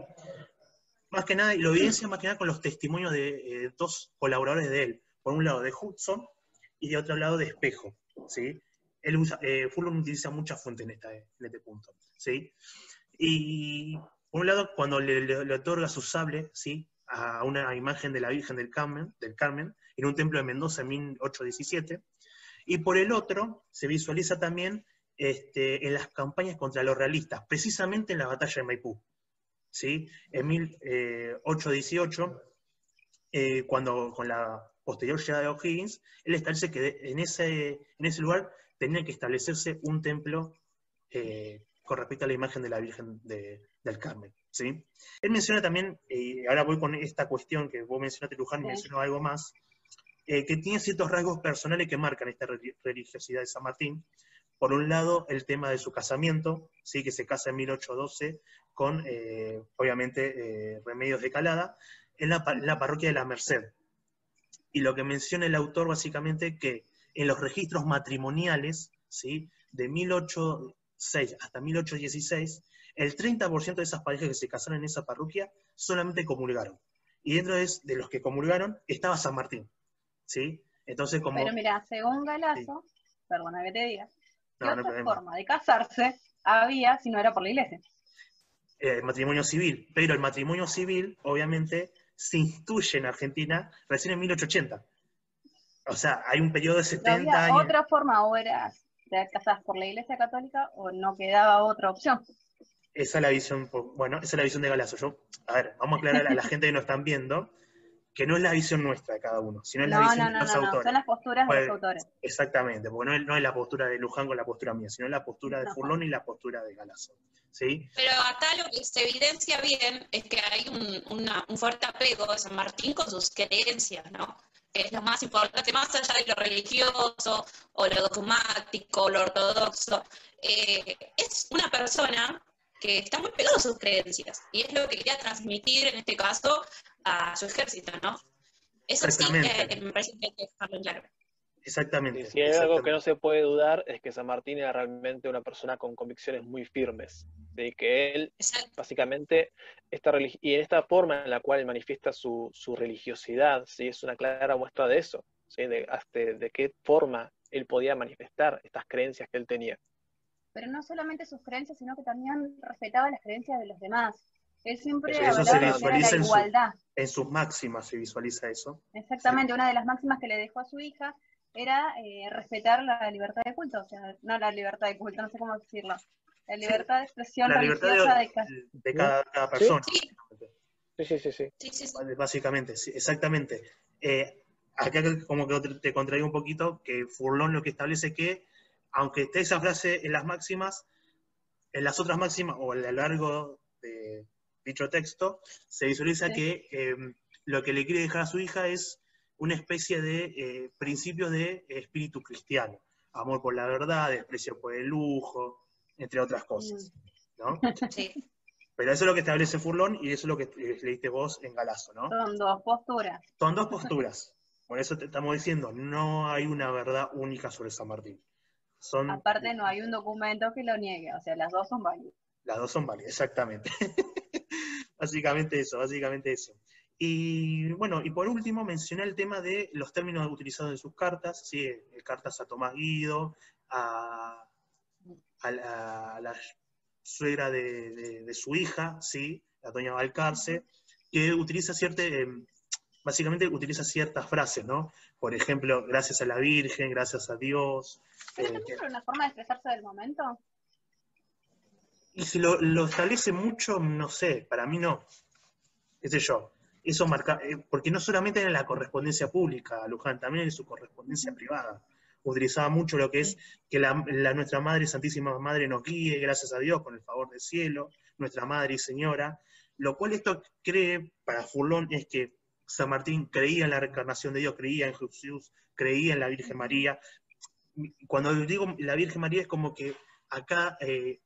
C: Más que nada, y lo evidencia más que nada con los testimonios de eh, dos colaboradores de él. Por un lado de Hudson y de otro lado de Espejo, ¿sí? Él usa, eh, Fulton utiliza muchas fuentes en, esta- en este punto, ¿sí? Y por un lado, cuando le, le- le otorga su sable, ¿sí? A una imagen de la Virgen del Carmen, del Carmen en un templo de Mendoza en 1817. Y por el otro, se visualiza también este, en las campañas contra los realistas, precisamente en la batalla de Maipú. ¿sí? En 1818, eh, cuando con la posterior llegada de O'Higgins, él establece que en ese, en ese lugar tenía que establecerse un templo eh, con respecto a la imagen de la Virgen del Carmen. ¿sí? Él menciona también, y ahora voy con esta cuestión que vos mencionaste, Luján, y menciono algo más, eh, que tiene ciertos rasgos personales que marcan esta religiosidad de San Martín. Por un lado, el tema de su casamiento, ¿sí? que se casa en 1812 con, eh, obviamente, eh, Remedios de Calada, en la, parroquia de la Merced. Y lo que menciona el autor, básicamente, que en los registros matrimoniales, ¿sí? de 1806 hasta 1816, el 30% de esas parejas que se casaron en esa parroquia solamente comulgaron. Y dentro de, de los que comulgaron estaba San Martín. ¿Sí? Entonces, como...
E: Pero mira, según Galazo, perdona que te diga, ¿qué otra forma de casarse había si no era por la iglesia?
C: Eh, el matrimonio civil, pero el matrimonio civil, obviamente, se instituye en Argentina recién en 1880. O sea, hay un periodo de 70
E: años. otra forma, o eras te casas por la iglesia católica o no quedaba otra opción.
C: Esa es la visión, bueno, esa es la visión de Galazo. Yo, a ver, vamos a aclarar a la gente que nos están viendo que no es la visión nuestra de cada uno, sino es la visión de los autores. No,
E: son las posturas de los pues, autores.
C: Exactamente, porque no es, la postura de Luján con la postura mía, sino la postura de Furlón y la postura de Galazo. ¿sí?
D: Pero acá lo que se evidencia bien es que hay un, fuerte apego de San Martín con sus creencias, ¿no? que es lo más importante, más allá de lo religioso o lo dogmático, lo ortodoxo. Eh, es una persona que está muy pegado a sus creencias y es lo que quería transmitir en este caso a su ejército, ¿no? Eso sí que me parece que hay que dejarlo claro.
C: Exactamente.
B: si hay algo que no se puede dudar es que San Martín era realmente una persona con convicciones muy firmes, de que él básicamente esta y en esta forma en la cual manifiesta su, su religiosidad, ¿sí? es una clara muestra de eso, ¿sí? de, de qué forma él podía manifestar estas creencias que él tenía.
E: Pero no solamente sus creencias, sino que también respetaba las creencias de los demás. Él siempre
C: eso se visualiza la igualdad. En, sus máximas se visualiza eso.
E: Exactamente, una de las máximas que le dejó a su hija era eh, respetar la libertad de culto, o sea, no la libertad de culto, no sé cómo decirlo, la libertad de expresión
C: la libertad de, cada, persona.
B: Sí, sí, sí, sí.
C: Básicamente, sí, exactamente. Eh, acá como que te contraigo un poquito, que Furlón lo que establece que, aunque esté esa frase en las máximas, en las otras máximas, o a lo largo de, dicho texto, se visualiza que em, lo que le quiere dejar a su hija es una especie de eh, principio de espíritu cristiano. Amor por la verdad, desprecio por el lujo, entre otras cosas. ¿no? Sí. Pero eso es lo que establece Furlón y eso es lo que leíste vos en Galazo, ¿no?
E: Son dos posturas.
C: Son dos posturas. Por eso te estamos diciendo, no hay una verdad única sobre San Martín. Son,
E: Aparte no hay un documento que lo niegue, o sea, las dos son válidas.
C: Las dos son válidas, exactamente. básicamente eso, básicamente eso. Y bueno, y por último mencioné el tema de los términos utilizados en sus cartas, ¿sí? Eh, cartas a Tomás Guido, a, la, suegra de, su hija, ¿sí? la doña Valcarce, que utiliza cierta, eh, básicamente utiliza ciertas frases, ¿no? Por ejemplo, gracias a la Virgen, gracias a Dios.
E: ¿Pero eh, también una forma de expresarse del momento?
C: Y si lo, establece mucho, no sé, para mí no. ¿Qué sé yo? Eso marca, eh, porque no solamente en la correspondencia pública, Luján, también en su correspondencia privada. Utilizaba mucho lo que es que la, nuestra Madre, Santísima Madre, nos guíe, gracias a Dios, con el favor del cielo, nuestra Madre y Señora. Lo cual esto cree, para Furlón, es que San Martín creía en la reencarnación de Dios, creía en Jesús, creía en la Virgen María. Cuando digo la Virgen María es como que acá eh,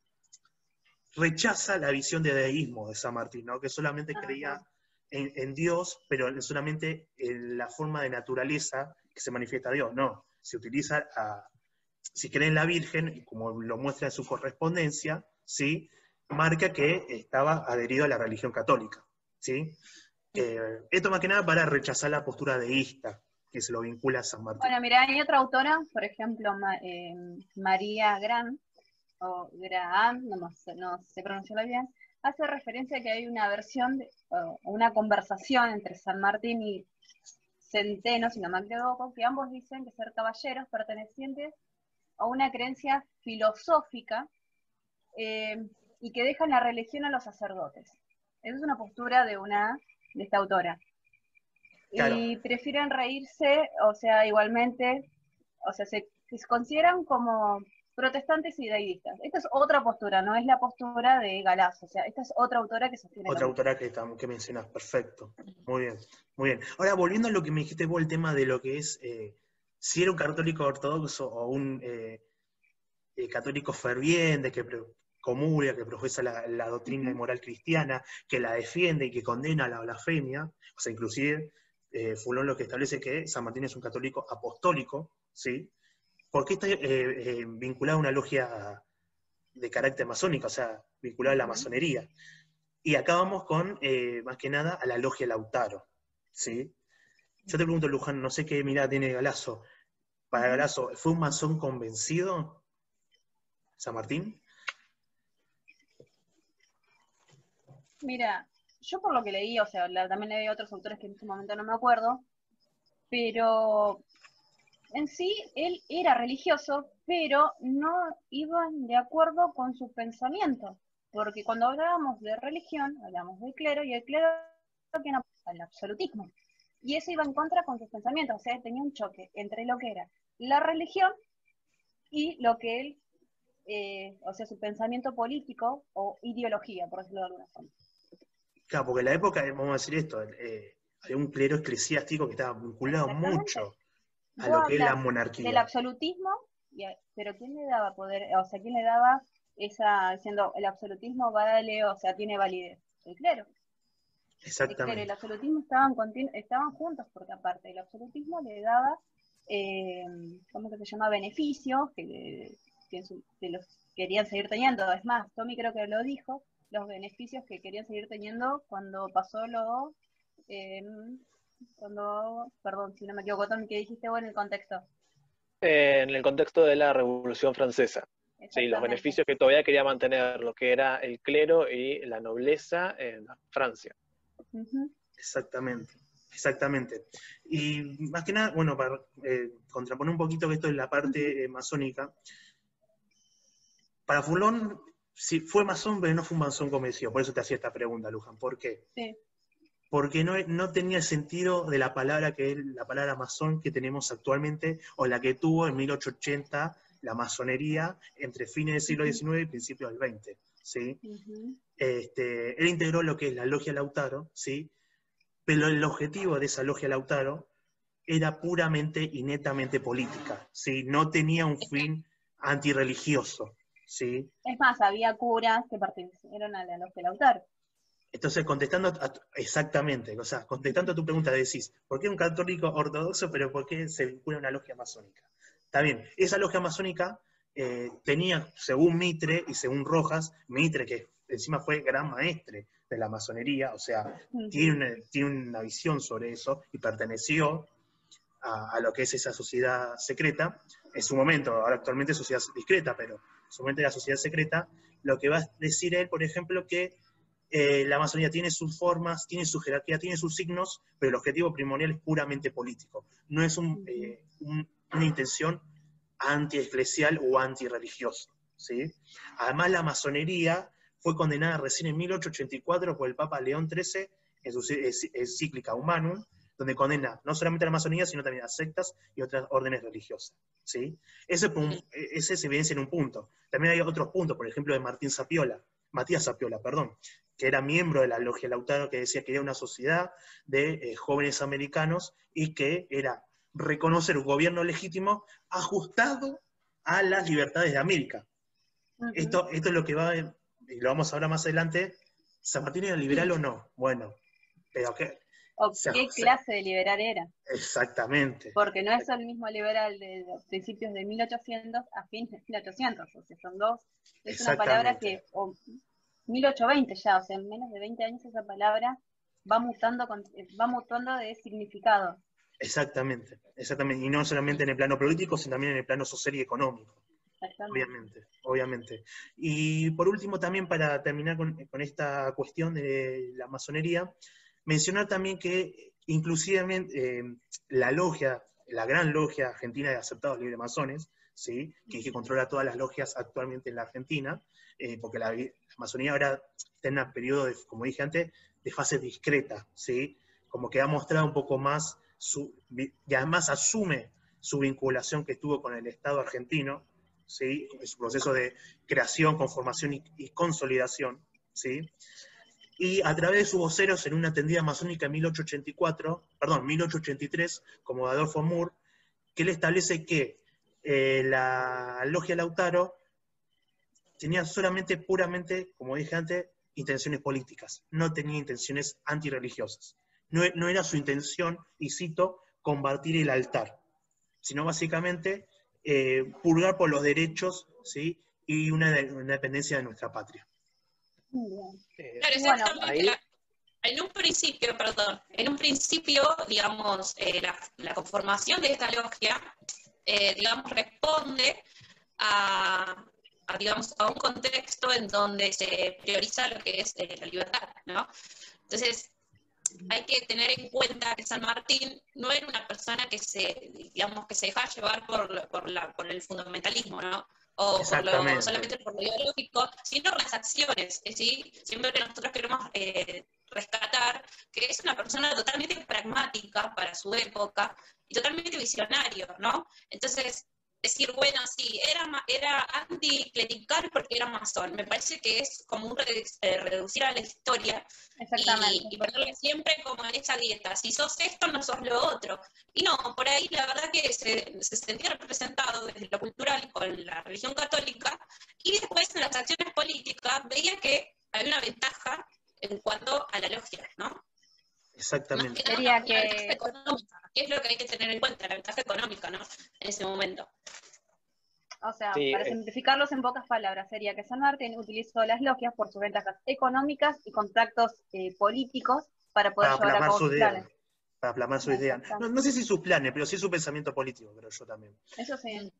C: rechaza la visión de deísmo de San Martín, ¿no? que solamente creía en, Dios, pero solamente en la forma de naturaleza que se manifiesta Dios. No, se utiliza, a, si cree en la Virgen, como lo muestra en su correspondencia, ¿sí? marca que estaba adherido a la religión católica. ¿sí? Eh, esto más que nada para rechazar la postura deísta que se lo vincula a San Martín.
E: Bueno, mira, hay otra autora, por ejemplo, eh, María Gran, o Graham, no, sé, no sé pronunciarlo bien, hace referencia a que hay una versión, una conversación entre San Martín y Centeno, si no me equivoco, que ambos dicen que ser caballeros pertenecientes a una creencia filosófica eh, y que dejan la religión a los sacerdotes. Esa es una postura de una de esta autora. Y prefieren reírse, o sea, igualmente, o sea, se, consideran como protestantes y deidistas. Esta es otra postura, no es la postura de Galazo, o sea, esta es otra autora que sostiene.
C: Otra autora que, que mencionas, perfecto. Muy bien, muy bien. Ahora, volviendo a lo que me dijiste vos, el tema de lo que es eh, si era un católico ortodoxo o un eh, eh, católico ferviente que comulga, que profesa la, doctrina y moral cristiana, que la defiende y que condena la blasfemia, o sea, inclusive eh, Fulón lo que establece que San Martín es un católico apostólico, ¿sí? Porque está vinculado a una logia de carácter masónico, o sea, vinculada a la masonería. Y acá vamos con, más que nada, a la logia Lautaro, ¿sí? Yo te pregunto, Luján, no sé qué mirada tiene Galazo, para Galazo, ¿fue un masón convencido? San Martín.
E: Mira, yo por lo que leí, o sea, también leí otros autores que en este momento no me acuerdo, pero en sí él era religioso, pero no iban de acuerdo con su pensamiento, porque cuando hablábamos de religión, hablamos del clero, y el clero tiene el absolutismo. Y eso iba en contra con sus pensamientos, o sea, tenía un choque entre lo que era la religión y lo que él, eh, o sea, su pensamiento político o ideología, por decirlo de alguna forma.
C: Claro, porque en la época, vamos a decir esto, eh, había un clero eclesiástico que estaba vinculado mucho a lo que es la monarquía.
E: Del absolutismo, pero ¿quién le daba poder? O sea, ¿quién le daba esa, diciendo, el absolutismo vale, o sea, tiene validez? El clero.
C: Exactamente. El
E: el absolutismo estaban, estaban juntos, porque aparte el absolutismo le daba eh, ¿cómo que se llama? Beneficios que, los querían seguir teniendo. Es más, Tommy creo que lo dijo, los beneficios que querían seguir teniendo cuando pasó lo... Em, cuando, perdón, si no me equivoco, Tommy, ¿qué dijiste vos en el contexto?
B: en el contexto de la Revolución Francesa. Sí, los beneficios que todavía quería mantener, lo que era el clero y la nobleza en Francia.
C: Exactamente. Exactamente. Y más que nada, bueno, para eh, contraponer un poquito esto en la parte eh, masónica, para Fulón sí, fue masón, pero no fue un masón convencido. Por eso te hacía esta pregunta, Luján. ¿Por qué? Sí. Porque no, no tenía el sentido de la palabra que es la palabra masón que tenemos actualmente, o la que tuvo en 1880 la masonería entre fines del siglo XIX y principios del XX. ¿sí? este, él integró lo que es la logia Lautaro, ¿sí? pero el objetivo de esa logia Lautaro era puramente y netamente política, ¿sí? no tenía un fin antirreligioso. ¿sí?
E: Es más, había curas que participaron a la logia Lautaro.
C: Entonces, contestando exactamente, o sea, contestando a tu pregunta, decís, ¿por qué un católico ortodoxo, pero por qué se vincula a una logia masónica? Está bien, esa logia masónica eh, tenía, según Mitre y según Rojas, Mitre, que encima fue gran maestre de la masonería, o sea, tiene, una, tiene una visión sobre eso y perteneció a, lo que es esa sociedad secreta, en su momento, ahora actualmente es sociedad discreta, pero en su momento era sociedad secreta, lo que va a decir él, por ejemplo, que eh, la masonería tiene sus formas, tiene su jerarquía, tiene sus signos, pero el objetivo primordial es puramente político. No es eh, una intención anti-eclesial o anti-religiosa. ¿sí? Además, la masonería fue condenada recién en 1884 por el Papa León XIII en su encíclica Humanum, donde condena no solamente a la masonía, sino también a sectas y otras órdenes religiosas. ¿sí? Ese, ese se evidencia en un punto. También hay otros puntos, por ejemplo, de Martín Sapiola, Matías Sapiola, perdón, que era miembro de la Logia Lautaro, que decía que era una sociedad de eh, jóvenes americanos y que era reconocer un gobierno legítimo ajustado a las libertades de América. esto, esto es lo que va y lo vamos a hablar más adelante, ¿San Martín era liberal o no? Bueno, pero ¿qué?
E: ¿O qué clase de liberal era?
C: Exactamente.
E: Porque no es el mismo liberal de los principios de 1800 a fines de 1800, o sea, son dos. Es una palabra que, o 1820 ya, o sea, en menos de 20 años esa palabra va mutando, va mutando de significado.
C: Exactamente, exactamente. Y no solamente en el plano político, sino también en el plano social y económico. Obviamente, obviamente. Y por último, también para terminar con, esta cuestión de la masonería, mencionar también que inclusive eh, la logia, la gran logia argentina de aceptados libre masones, que, que controla todas las logias actualmente en la Argentina, eh, porque la, masonía ahora está en un periodo, de, como dije antes, de fase discreta, ¿sí? como que ha mostrado un poco más, su, y además asume su vinculación que tuvo con el Estado argentino, ¿sí? su proceso de creación, conformación y, consolidación, ¿sí? y a través de sus voceros en una tendida masónica en 1884, perdón, 1883, como Adolfo Moore, que él establece que eh, la logia Lautaro tenía solamente, puramente, como dije antes, intenciones políticas, no tenía intenciones antirreligiosas. No, no era su intención, y cito, combatir el altar, sino básicamente eh, purgar por los derechos ¿sí? y una, una dependencia de nuestra patria.
D: Eh, claro, exactamente. en un principio, perdón, en un principio, digamos, eh, la, conformación de esta logia, eh, digamos, responde a, digamos, a un contexto en donde se prioriza lo que es la libertad, ¿no? Entonces, hay que tener en cuenta que San Martín no era una persona que se, digamos, que se deja llevar por, por el fundamentalismo, ¿no? O solamente por lo ideológico, sino las acciones, ¿sí? Siempre que nosotros queremos eh, rescatar que es una persona totalmente pragmática para su época y totalmente visionario, ¿no? Entonces, decir, bueno, sí, era, era anticlerical porque era masón. Me parece que es como un eh, reducir a la historia y, ponerle siempre como en esa dieta. Si sos esto, no sos lo otro. Y no, por ahí la verdad que se, se sentía representado desde lo cultural con la religión católica y después en las acciones políticas veía que había una ventaja en cuanto a la logia, ¿no?
C: Exactamente.
D: Que que... ¿Qué es lo que hay que tener en cuenta? La ventaja económica, ¿no? En ese momento.
E: O sea, para eh. simplificarlos en pocas palabras, sería que San Martín utilizó las logias por sus ventajas económicas y contactos eh, políticos para poder llevar a cabo sus planes.
C: Para plasmar sus ideas. No, sé si sus planes, pero sí su pensamiento político, pero yo también.
E: Eso sí.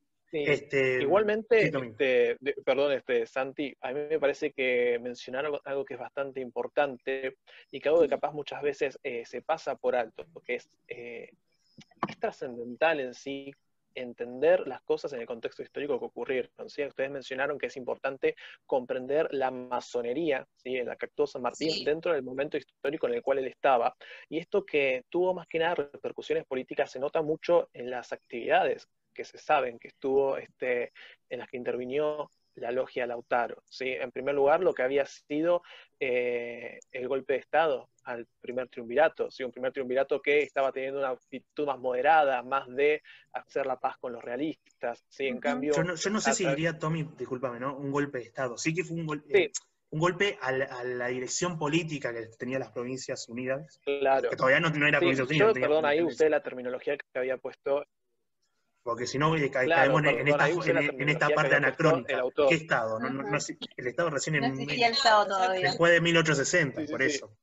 B: Este, Igualmente, este, perdón, este, Santi, a mí me parece que mencionar algo, que es bastante importante y que algo que capaz muchas veces eh, se pasa por alto, porque es, eh, es trascendental en sí entender las cosas en el contexto histórico que ocurrieron. Ustedes mencionaron que es importante comprender la masonería ¿sí? en la que actuó San Martín dentro del momento histórico en el cual él estaba. Y esto que tuvo más que nada repercusiones políticas se nota mucho en las actividades que se saben que estuvo este, en las que intervinió la logia Lautaro. ¿sí? En primer lugar, lo que había sido eh, el golpe de Estado al primer triunvirato, ¿sí? un primer triunvirato que estaba teniendo una actitud más moderada, más de hacer la paz con los realistas. ¿sí? En cambio,
C: yo no, sé si diría, Tommy, discúlpame, ¿no? un golpe de Estado. Sí que fue un golpe. un golpe a la, dirección política que tenía las Provincias Unidas.
B: Claro.
C: Que todavía no, era Provincias Unidas.
B: perdón, ahí usé la terminología que había puesto
C: porque si no caemos en, esta, en, esta parte anacrónica. ¿Qué Estado? No, no, el Estado recién en,
E: el Estado todavía.
C: después de 1860, por eso.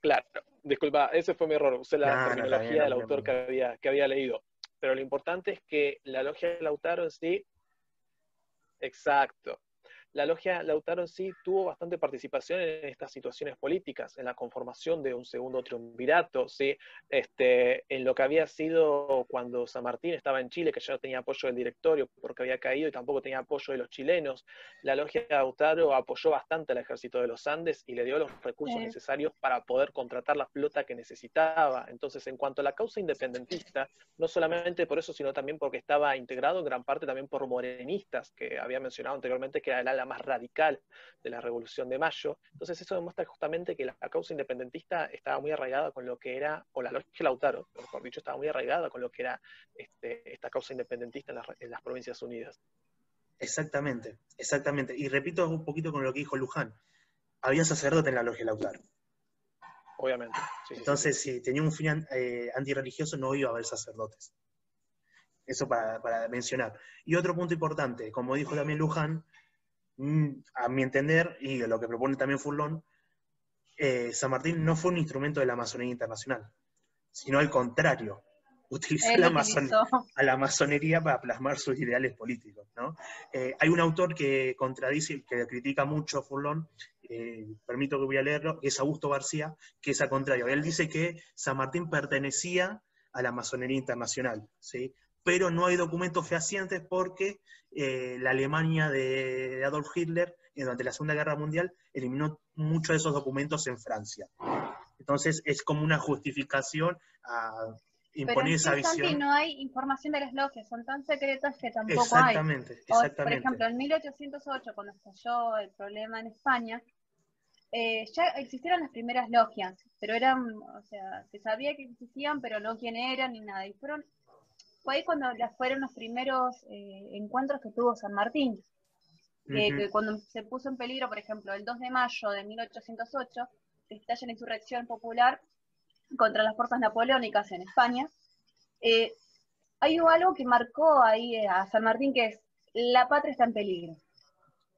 B: Claro, disculpa, ese fue mi error, usé la terminología del autor que había, que había leído. Pero lo importante es que la logia del Lautaro en sí, exacto, la logia Lautaro en sí tuvo bastante participación en estas situaciones políticas, en la conformación de un segundo triunvirato, ¿sí? este, en lo que había sido cuando San Martín estaba en Chile, que ya no tenía apoyo del directorio porque había caído y tampoco tenía apoyo de los chilenos. La logia Lautaro apoyó bastante al ejército de los Andes y le dio los recursos necesarios para poder contratar la flota que necesitaba. Entonces, en cuanto a la causa independentista, no solamente por eso, sino también porque estaba integrado en gran parte también por morenistas, que había mencionado anteriormente que era el ala más radical de la Revolución de Mayo. Entonces eso demuestra justamente que la, causa independentista estaba muy arraigada con lo que era, o la lógica Lautaro, mejor dicho, estaba muy arraigada con lo que era este, esta causa independentista en, las Provincias Unidas.
C: Exactamente, exactamente. Y repito un poquito con lo que dijo Luján. Había sacerdote en la logia Lautaro.
B: Obviamente.
C: Entonces, si tenía un fin eh, antirreligioso, no iba a haber sacerdotes. Eso para, para, mencionar. Y otro punto importante, como dijo también Luján, a mi entender, y lo que propone también Furlón, eh, San Martín no fue un instrumento de la masonería internacional, sino al contrario, utilizó la a la masonería para plasmar sus ideales políticos. Eh, hay un autor que contradice, que critica mucho a Furlón, eh, permito que voy a leerlo, es Augusto García, que es al contrario. Él dice que San Martín pertenecía a la masonería internacional, ¿sí? Pero no hay documentos fehacientes porque eh, la Alemania de, Adolf Hitler, eh, durante la Segunda Guerra Mundial, eliminó muchos de esos documentos en Francia. Entonces es como una justificación a imponer esa visión.
E: no hay información de las logias, son tan secretas que tampoco
C: exactamente, hay. Exactamente.
E: Por ejemplo, en 1808, cuando estalló el problema en España, eh, ya existieron las primeras logias, pero eran, o sea, se sabía que existían, pero no quién eran ni nada. Y fueron, fue ahí cuando fueron los primeros eh, encuentros que tuvo San Martín. que cuando se puso en peligro, por ejemplo, el 2 de mayo de 1808, se estalla la insurrección popular contra las fuerzas napoleónicas en España, eh, hay algo que marcó ahí a San Martín que es la patria está en peligro.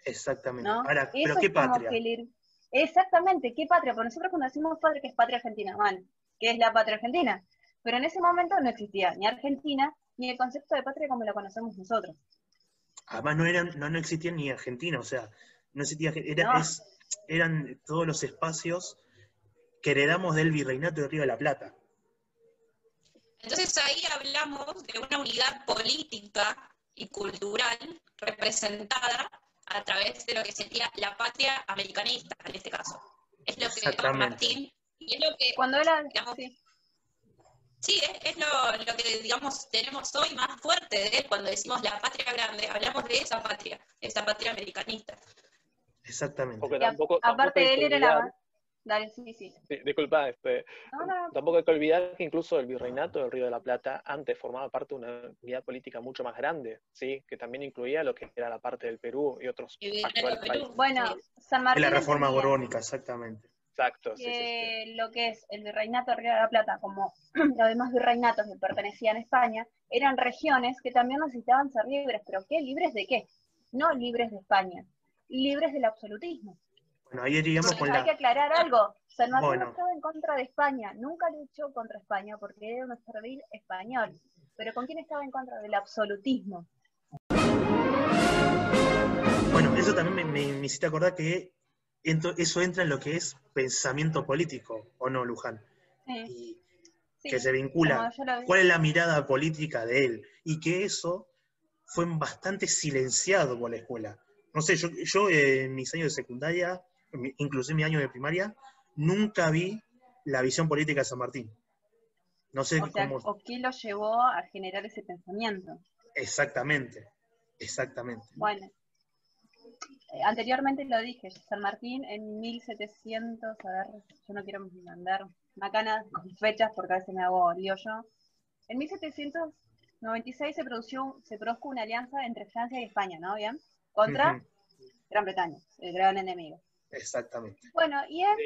C: Exactamente. ¿pero qué patria?
E: exactamente, ¿qué patria? Porque nosotros cuando decimos patria, que es patria argentina, mal, que es la patria argentina. Pero en ese momento no existía ni Argentina ni el concepto de patria como lo conocemos nosotros.
C: Además no eran, no, no existía ni Argentina, o sea, no existía, eran todos los espacios que heredamos del virreinato de Río de la Plata.
D: Entonces ahí hablamos de una unidad política y cultural representada a través de lo que sería la patria americanista, en este caso. Es lo que Martín, y es lo que...
E: Cuando era...
D: sí. Es, lo, que, digamos, tenemos hoy más fuerte de él cuando decimos la patria grande, hablamos de esa patria, esa patria americanista.
C: Exactamente.
E: aparte de él era la Dale, sí, sí.
B: disculpa, este, tampoco hay que olvidar que incluso el virreinato del Río de la Plata antes formaba parte de una unidad política mucho más grande, ¿sí? que también incluía lo que era la parte del Perú y otros países.
E: Bueno, San Martín...
C: la reforma borbónica, exactamente.
B: Exacto,
E: sí, Lo que es el virreinato del Río de la Plata, como los demás virreinatos que pertenecían a España, eran regiones que también necesitaban ser libres, pero ¿qué? ¿Libres de qué? No libres de España, libres del absolutismo.
C: Bueno, ahí iríamos con
E: Hay que aclarar algo. San Martín no estaba en contra de España, nunca luchó contra España porque era un servil español. Pero ¿con quién estaba en contra del absolutismo?
C: Bueno, eso también me, me, hiciste acordar que eso entra en lo que es pensamiento político, ¿o no, Luján? Sí. Y que se vincula. ¿Cuál es la mirada política de él? Y que eso fue bastante silenciado por la escuela. No sé, yo, yo en mis años de secundaria inclusive mi año de primaria, nunca vi la visión política de San Martín. No sé cómo...
E: ¿O qué lo llevó a generar ese pensamiento?
C: Exactamente, exactamente.
E: Bueno, eh, anteriormente lo dije, San Martín en 1700, a ver, yo no quiero mandar macanas con fechas porque a veces me hago lío yo. En 1796 se, produjo, se produjo una alianza entre Francia y España, ¿no? ¿Bien? Contra Gran Bretaña, el gran enemigo.
C: Exactamente.
E: Bueno, y él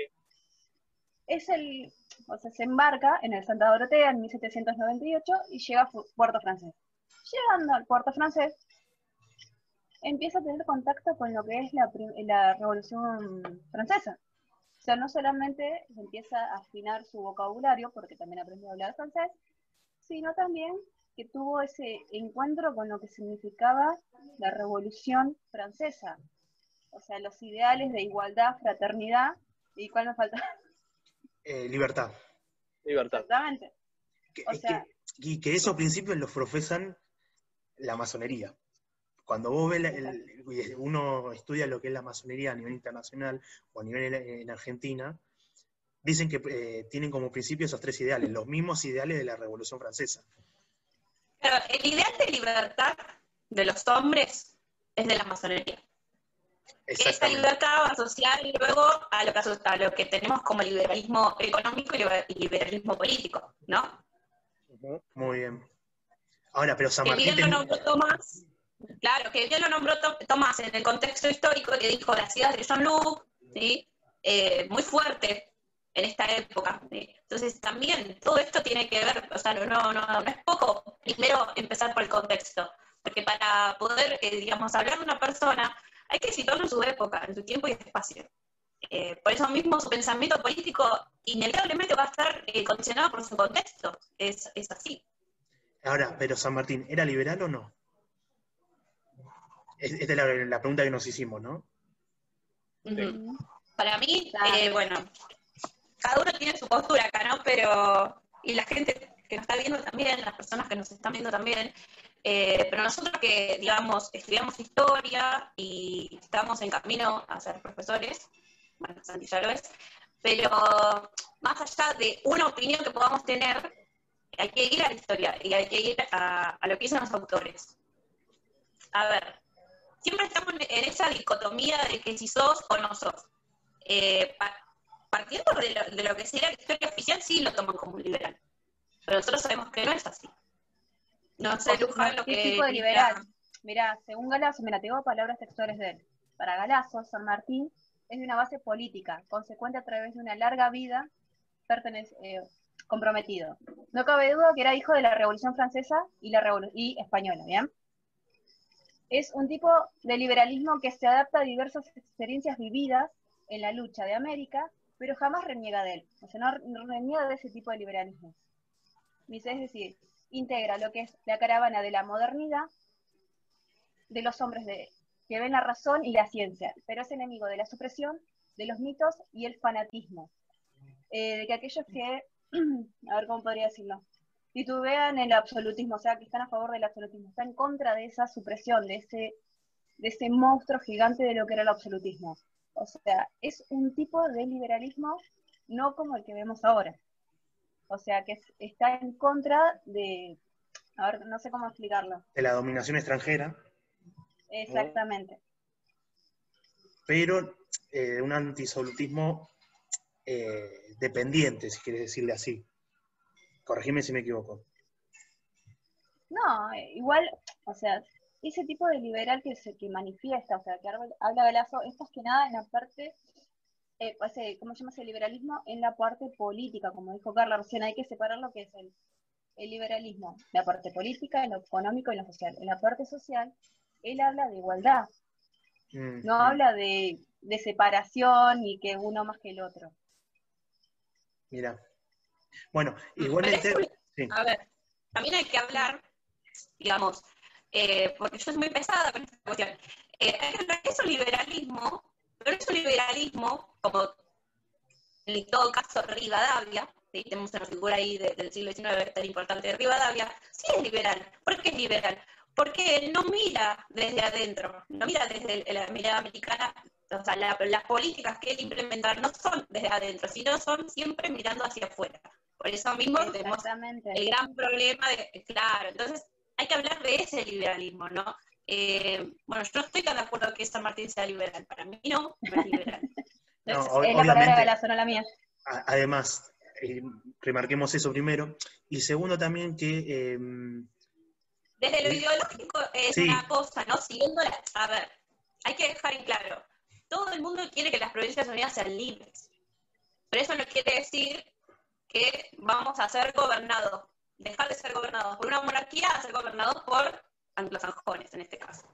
E: es el, o sea, se embarca en el Santa Dorotea en 1798 y llega a Puerto Francés. Llegando al puerto francés, empieza a tener contacto con lo que es la, la Revolución Francesa. O sea, no solamente empieza a afinar su vocabulario, porque también aprendió a hablar francés, sino también que tuvo ese encuentro con lo que significaba la Revolución Francesa, o sea, los ideales de igualdad, fraternidad, ¿y cuál nos falta?
C: Eh, libertad.
B: Libertad.
E: Exactamente.
C: y que esos principios los profesan la masonería. Cuando vos ves, uno estudia lo que es la masonería a nivel internacional o a nivel en Argentina, dicen que eh, tienen como principio esos tres ideales, los mismos ideales de la Revolución Francesa.
D: Pero el ideal de libertad de los hombres es de la masonería. Esta libertad va a asociar luego a lo, que, a lo que tenemos como liberalismo económico y liberalismo político, ¿no?
C: Muy bien. Ahora, pero San Martín...
D: Bien lo nombró Tomás, claro, que bien lo nombró Tomás en el contexto histórico que dijo las ideas de John Luke, ¿sí? Eh, muy fuerte en esta época. Entonces también todo esto tiene que ver, o sea, no, no, no, es poco primero empezar por el contexto, porque para poder, eh, digamos, hablar de una persona hay que situarlo en su época, en su tiempo y espacio. Eh, por eso mismo su pensamiento político inevitablemente va a estar condicionado por su contexto. Es, así.
C: Ahora, pero San Martín, ¿era liberal o no? Esta es la, pregunta que nos hicimos, ¿no?
D: Para mí, eh, bueno, cada uno tiene su postura acá, ¿no? Pero, y la gente que nos está viendo también, las personas que nos están viendo también, eh, pero nosotros que, digamos, estudiamos historia y estamos en camino a ser profesores, bueno, Santi ya lo es, pero más allá de una opinión que podamos tener, hay que ir a la historia y hay que ir a, lo que dicen los autores. A ver, siempre estamos en esa dicotomía de que si sos o no sos. Eh, partiendo de lo, que sería la historia oficial, sí lo toman como liberal. Pero nosotros sabemos que no es así.
E: No sé, Luján, lo ¿Qué que. tipo de liberal? Mirá, según Galazo, me la tengo palabras textuales de él. Para Galazo, San Martín es de una base política, consecuente a través de una larga vida pertenece, eh, comprometido. No cabe duda que era hijo de la Revolución Francesa y, la y Española, ¿bien? Es un tipo de liberalismo que se adapta a diversas experiencias vividas en la lucha de América, pero jamás reniega de él. O sea, no reniega de ese tipo de liberalismo. Es decir, integra lo que es la caravana de la modernidad de los hombres de, que ven la razón y la ciencia, pero es enemigo de la supresión, de los mitos y el fanatismo. Eh, de que aquellos que, a ver cómo podría decirlo, titubean el absolutismo, o sea, que están a favor del absolutismo, están en contra de esa supresión, de ese, de ese monstruo gigante de lo que era el absolutismo. O sea, es un tipo de liberalismo no como el que vemos ahora. O sea, que está en contra de, a ver, no sé cómo explicarlo.
C: De la dominación extranjera.
E: Exactamente.
C: Pero eh, un antisolutismo eh, dependiente, si quieres decirle así. Corregime si me equivoco.
E: No, igual, o sea, ese tipo de liberal que se que manifiesta, o sea, que habla Galazo, es que nada en la parte, eh, pues, eh, ¿cómo se llama ese liberalismo? En la parte política, como dijo Carla recién, hay que separar lo que es el, el liberalismo, la parte política, en lo económico y lo social. En la parte social, él habla de igualdad, mm, no mm. habla de, separación y que uno más que el otro.
C: Mira. Bueno, igualmente.
D: A ver, también hay que hablar, digamos, eh, porque yo soy muy pesada con esta cuestión. Eh, es un liberalismo, pero es un liberalismo, como en todo caso Rivadavia, tenemos una figura ahí del siglo XIX tan importante de Rivadavia, sí es liberal. ¿Por qué es liberal? porque él no mira desde adentro, no mira desde la mirada americana, o sea, las políticas que él implementa no son desde adentro, sino son siempre mirando hacia afuera. Por eso mismo tenemos el gran problema de, claro, entonces hay que hablar de ese liberalismo, ¿no? Eh, bueno, yo no estoy tan de acuerdo que San Martín sea liberal, para mí no, no es liberal.
E: es la palabra de la zona la mía.
C: Además, eh, remarquemos eso primero, y segundo también que... Eh,
D: desde lo ideológico es una cosa, ¿no? Siguiendo la... A ver, hay que dejar en claro, todo el mundo quiere que las provincias unidas sean libres, pero eso no quiere decir que vamos a ser gobernados, dejar de ser gobernados por una monarquía a ser gobernados por anglosajones, en este caso.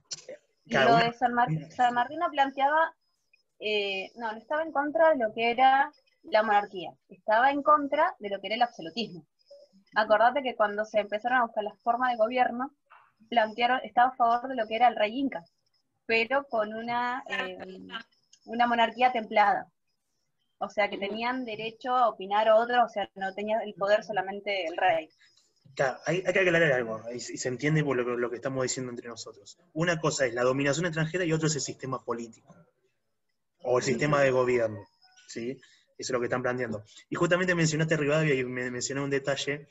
E: lo de San, Martín planteaba, eh, no, no estaba en contra de lo que era la monarquía, estaba en contra de lo que era el absolutismo. Acordate que cuando se empezaron a buscar las formas de gobierno, plantearon, estaba a favor de lo que era el rey Inca, pero con una, eh, una monarquía templada. O sea, que tenían derecho a opinar otro, o sea, no tenía el poder solamente el rey.
C: Claro, hay, que aclarar algo, y, se entiende por lo, que estamos diciendo entre nosotros. Una cosa es la dominación extranjera y otra es el sistema político, o el sistema de gobierno, ¿sí? Eso es lo que están planteando. Y justamente mencionaste Rivadavia y me mencioné un detalle,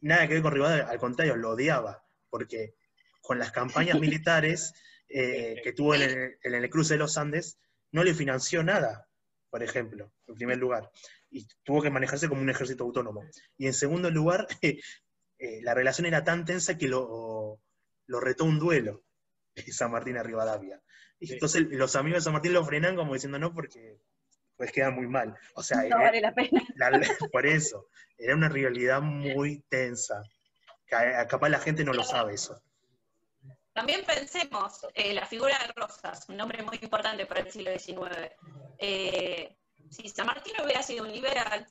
C: nada que ver con Rivadavia, al contrario, lo odiaba, porque con las campañas militares eh, que tuvo en el, cruce de los Andes, no le financió nada, por ejemplo, en primer lugar. Y tuvo que manejarse como un ejército autónomo. Y en segundo lugar, eh, la relación era tan tensa que lo, lo retó un duelo San Martín a Rivadavia. Y entonces los amigos de San Martín lo frenan como diciendo no porque pues queda muy mal. O sea,
E: no vale la pena.
C: por eso, era una rivalidad muy tensa. Capaz la gente no lo sabe eso.
D: También pensemos, eh, la figura de Rosas, un nombre muy importante para el siglo XIX. Eh, si San Martín hubiera sido un liberal,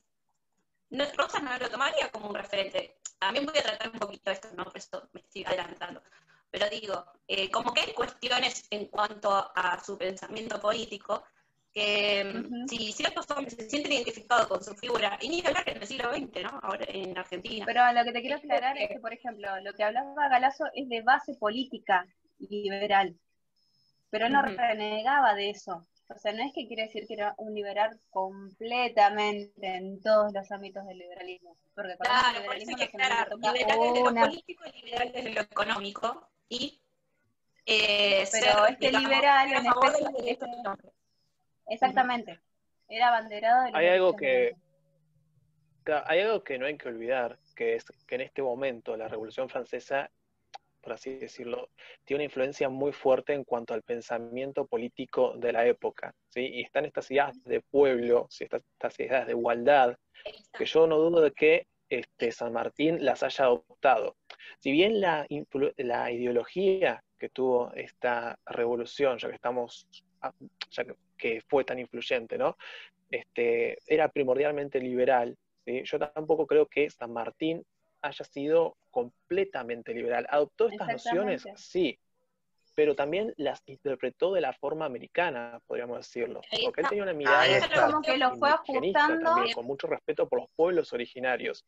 D: Rosas no lo tomaría como un referente. También voy a tratar un poquito esto, ¿no? Por eso me estoy adelantando. Pero digo, eh, como que hay cuestiones en cuanto a su pensamiento político que uh si ciertos hombres se sienten identificados con su figura, y ni hablar en el siglo XX, ¿no? Ahora en Argentina.
E: Pero lo que te quiero aclarar es que, por ejemplo, lo que hablaba Galazo es de base política liberal, pero no renegaba de eso. O sea, no es que quiere decir que era un liberal completamente en todos los ámbitos del liberalismo.
D: Porque claro, por eso que aclarar, liberal desde lo político y liberal desde lo económico. Y,
E: eh, pero este liberal en este, Exactamente. Era abanderado de
B: Hay algo que hay algo que no hay que olvidar, que es que en este momento la Revolución Francesa, por así decirlo, tiene una influencia muy fuerte en cuanto al pensamiento político de la época, ¿sí? Y están estas ideas de pueblo, estas, ideas de igualdad, que yo no dudo de que este, San Martín las haya adoptado. Si bien la, la ideología que tuvo esta revolución, ya que estamos, ya que que fue tan influyente, ¿no? Este, era primordialmente liberal. Yo tampoco creo que San Martín haya sido completamente liberal. ¿Adoptó estas nociones? Sí, pero también las interpretó de la forma americana, podríamos decirlo. Porque él tenía una mirada
E: como que lo fue ajustando.
B: con mucho respeto por los pueblos originarios.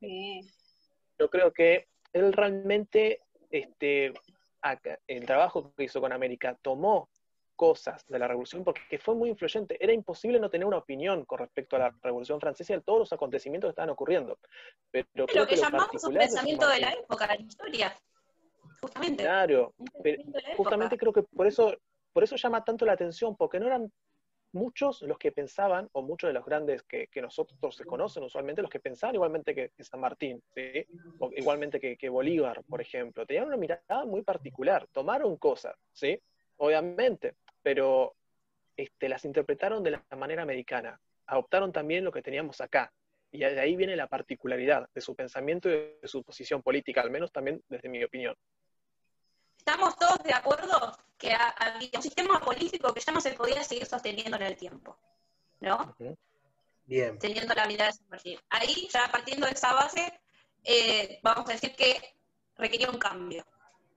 B: Yo creo que él realmente, este, el trabajo que hizo con América, tomó cosas de la revolución porque fue muy influyente. Era imposible no tener una opinión con respecto a la revolución francesa y a todos los acontecimientos que estaban ocurriendo. Pero,
D: creo que, llamamos un pensamiento de, la época, la historia. Justamente.
B: Claro, justamente creo que por eso, por eso llama tanto la atención, porque no eran muchos los que pensaban, o muchos de los grandes que, nosotros se conocen usualmente, los que pensaban igualmente que, San Martín, o igualmente que, que, Bolívar, por ejemplo, tenían una mirada muy particular, tomaron cosas, ¿sí? obviamente, pero este, las interpretaron de la manera americana. Adoptaron también lo que teníamos acá. Y de ahí viene la particularidad de su pensamiento y de su posición política, al menos también desde mi opinión.
D: Estamos todos de acuerdo que había un sistema político que ya no se podía seguir sosteniendo en el tiempo, ¿no?
C: Bien.
D: Teniendo la mirada de San Martín. Ahí, ya partiendo de esa base, eh, vamos a decir que requería un cambio.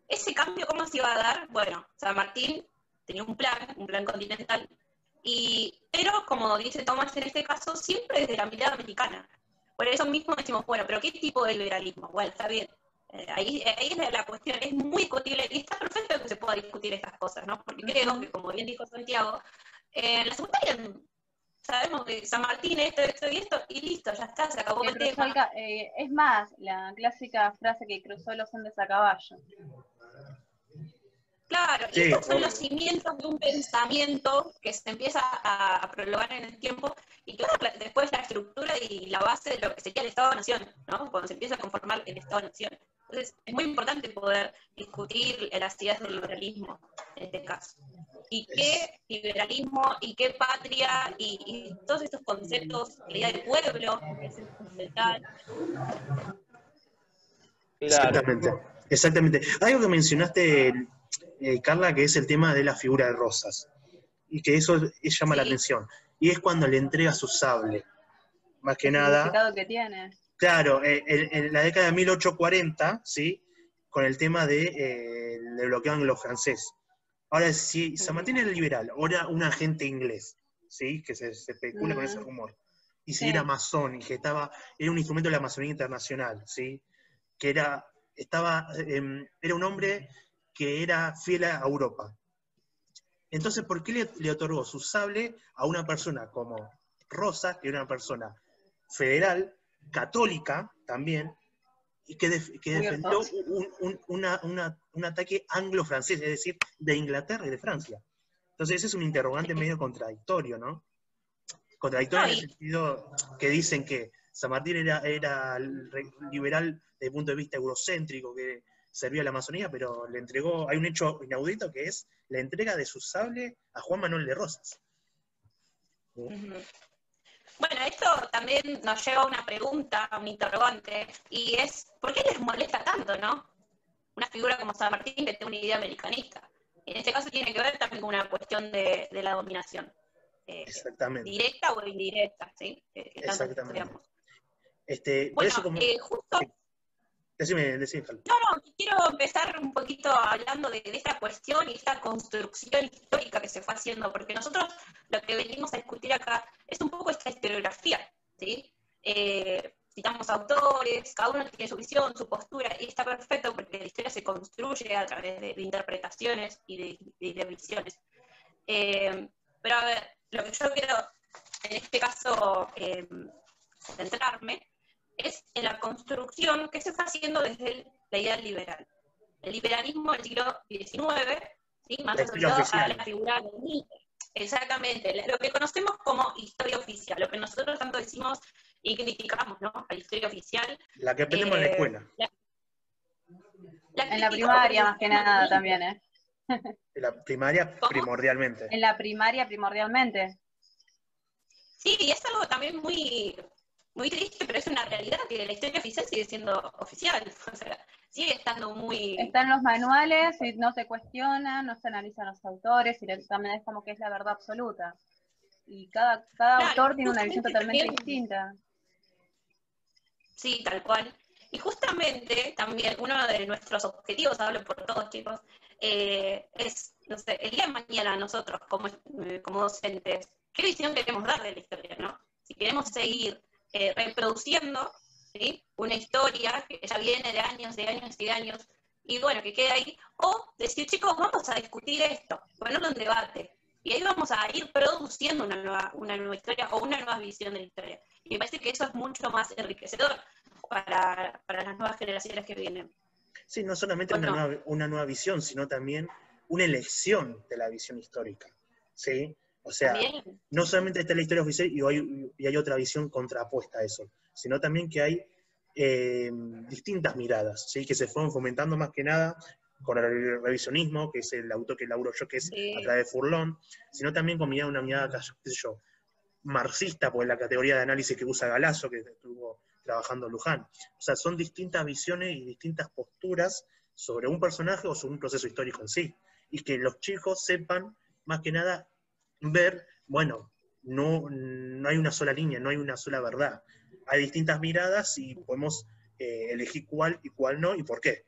D: Ese cambio, ¿cómo se iba a dar? Bueno, San Martín tenía un plan, un plan continental, y, pero como dice Tomás en este caso, siempre desde la mirada americana. Por eso mismo decimos, bueno, pero ¿qué tipo de liberalismo? Bueno, está bien. Eh, ahí, ahí es la cuestión, es muy discutible y está perfecto que se pueda discutir estas cosas, ¿no? Porque creo que, como bien dijo Santiago, en eh, la secundaria sabemos que San Martín esto, esto y esto, y listo, ya está, se acabó el tema.
E: Eh, es más, la clásica frase que cruzó los Andes a caballo.
D: Claro, y estos son los cimientos de un pensamiento que se empieza a, prolongar en el tiempo y que después la estructura y la base de lo que sería el Estado-Nación, ¿no? Cuando se empieza a conformar el Estado-Nación. Entonces, es muy importante poder discutir las ideas del liberalismo en este caso. ¿Y qué liberalismo y qué patria y, todos estos conceptos, la idea del pueblo, que es fundamental?
C: Exactamente, exactamente. Algo que mencionaste eh, Carla, que es el tema de la figura de Rosas. Y que eso llama la atención. Y es cuando le entrega su sable. Más que nada.
E: que tiene.
C: Claro, eh, en, la década de 1840, ¿sí? Con el tema de, eh, bloqueo anglo-francés. Ahora, si San Martín era liberal, ahora un agente inglés, ¿sí? Que se, especula con ese rumor. Y si era masón y que estaba, era un instrumento de la masonía internacional, ¿sí? Que era, estaba, em, era un hombre que era fiel a Europa. Entonces, ¿por qué le, otorgó su sable a una persona como Rosa, que era una persona federal, católica también, y que, defendió un, ataque anglo-francés, es decir, de Inglaterra y de Francia? Entonces, ese es un interrogante medio contradictorio, ¿no? Contradictorio en el sentido que dicen que San Martín era, era liberal desde el punto de vista eurocéntrico, que servía a la Amazonía, pero le entregó, hay un hecho inaudito que es la entrega de su sable a Juan Manuel de Rosas.
D: Bueno, esto también nos lleva a una pregunta, a un interrogante, y es, ¿por qué les molesta tanto, no? Una figura como San Martín que tiene una idea americanista. En este caso tiene que ver también con una cuestión de, la dominación.
C: Eh, Exactamente.
D: Directa o indirecta, ¿sí?
C: Exactamente. Este, bueno,
D: eh, justo...
C: Decime, decime.
D: No, no, quiero empezar un poquito hablando de, esta cuestión y esta construcción histórica que se fue haciendo, porque nosotros lo que venimos a discutir acá es un poco esta historiografía, ¿sí? Eh, citamos autores, cada uno tiene su visión, su postura, y está perfecto porque la historia se construye a través de, interpretaciones y de, visiones. Eh, pero a ver, lo que yo quiero en este caso eh, centrarme es en la construcción que se está haciendo desde la idea liberal. El liberalismo del siglo XIX, ¿sí? más asociado a la figura de Nietzsche. Exactamente, lo que conocemos como historia oficial, lo que nosotros tanto decimos y criticamos, ¿no? A la historia oficial.
C: La que aprendemos en la eh, escuela.
E: en la primaria más que nada también, ¿eh?
C: En la primaria primordialmente.
E: En la primaria primordialmente.
D: Sí, y es algo también muy, muy triste, pero es una realidad que la historia oficial sigue siendo oficial. O sea, sigue estando muy...
E: Están los manuales, y no se cuestiona, no se analizan los autores, y también es como que es la verdad absoluta. Y cada, cada autor tiene una visión totalmente distinta.
D: Sí, tal cual. Y justamente también uno de nuestros objetivos, hablo por todos chicos, eh, es, no sé, el día de mañana nosotros como, eh, como docentes qué visión queremos dar de la historia, ¿no? Si queremos seguir eh, reproduciendo una historia que ya viene de años, de años y de años, y bueno, que quede ahí, o decir, chicos, vamos a discutir esto, ponerlo en debate, y ahí vamos a ir produciendo una nueva, una nueva historia o una nueva visión de la historia. Y me parece que eso es mucho más enriquecedor para, las nuevas generaciones que vienen.
C: Sí, no solamente una, nueva, una nueva visión, sino también una elección de la visión histórica. ¿sí? O sea, no solamente está la historia oficial y hay, y hay, otra visión contrapuesta a eso, sino también que hay eh, distintas miradas, ¿sí? que se fueron fomentando más que nada con el revisionismo, que es el autor que elaboró yo, que es a través de Furlón, sino también con una mirada, qué sé yo, marxista, por la categoría de análisis que usa Galazo, que estuvo trabajando Luján. O sea, son distintas visiones y distintas posturas sobre un personaje o sobre un proceso histórico en sí. Y que los chicos sepan, más que nada, ver, bueno, no, no hay una sola línea, no hay una sola verdad. Hay distintas miradas y podemos eh, elegir cuál y cuál no y por qué.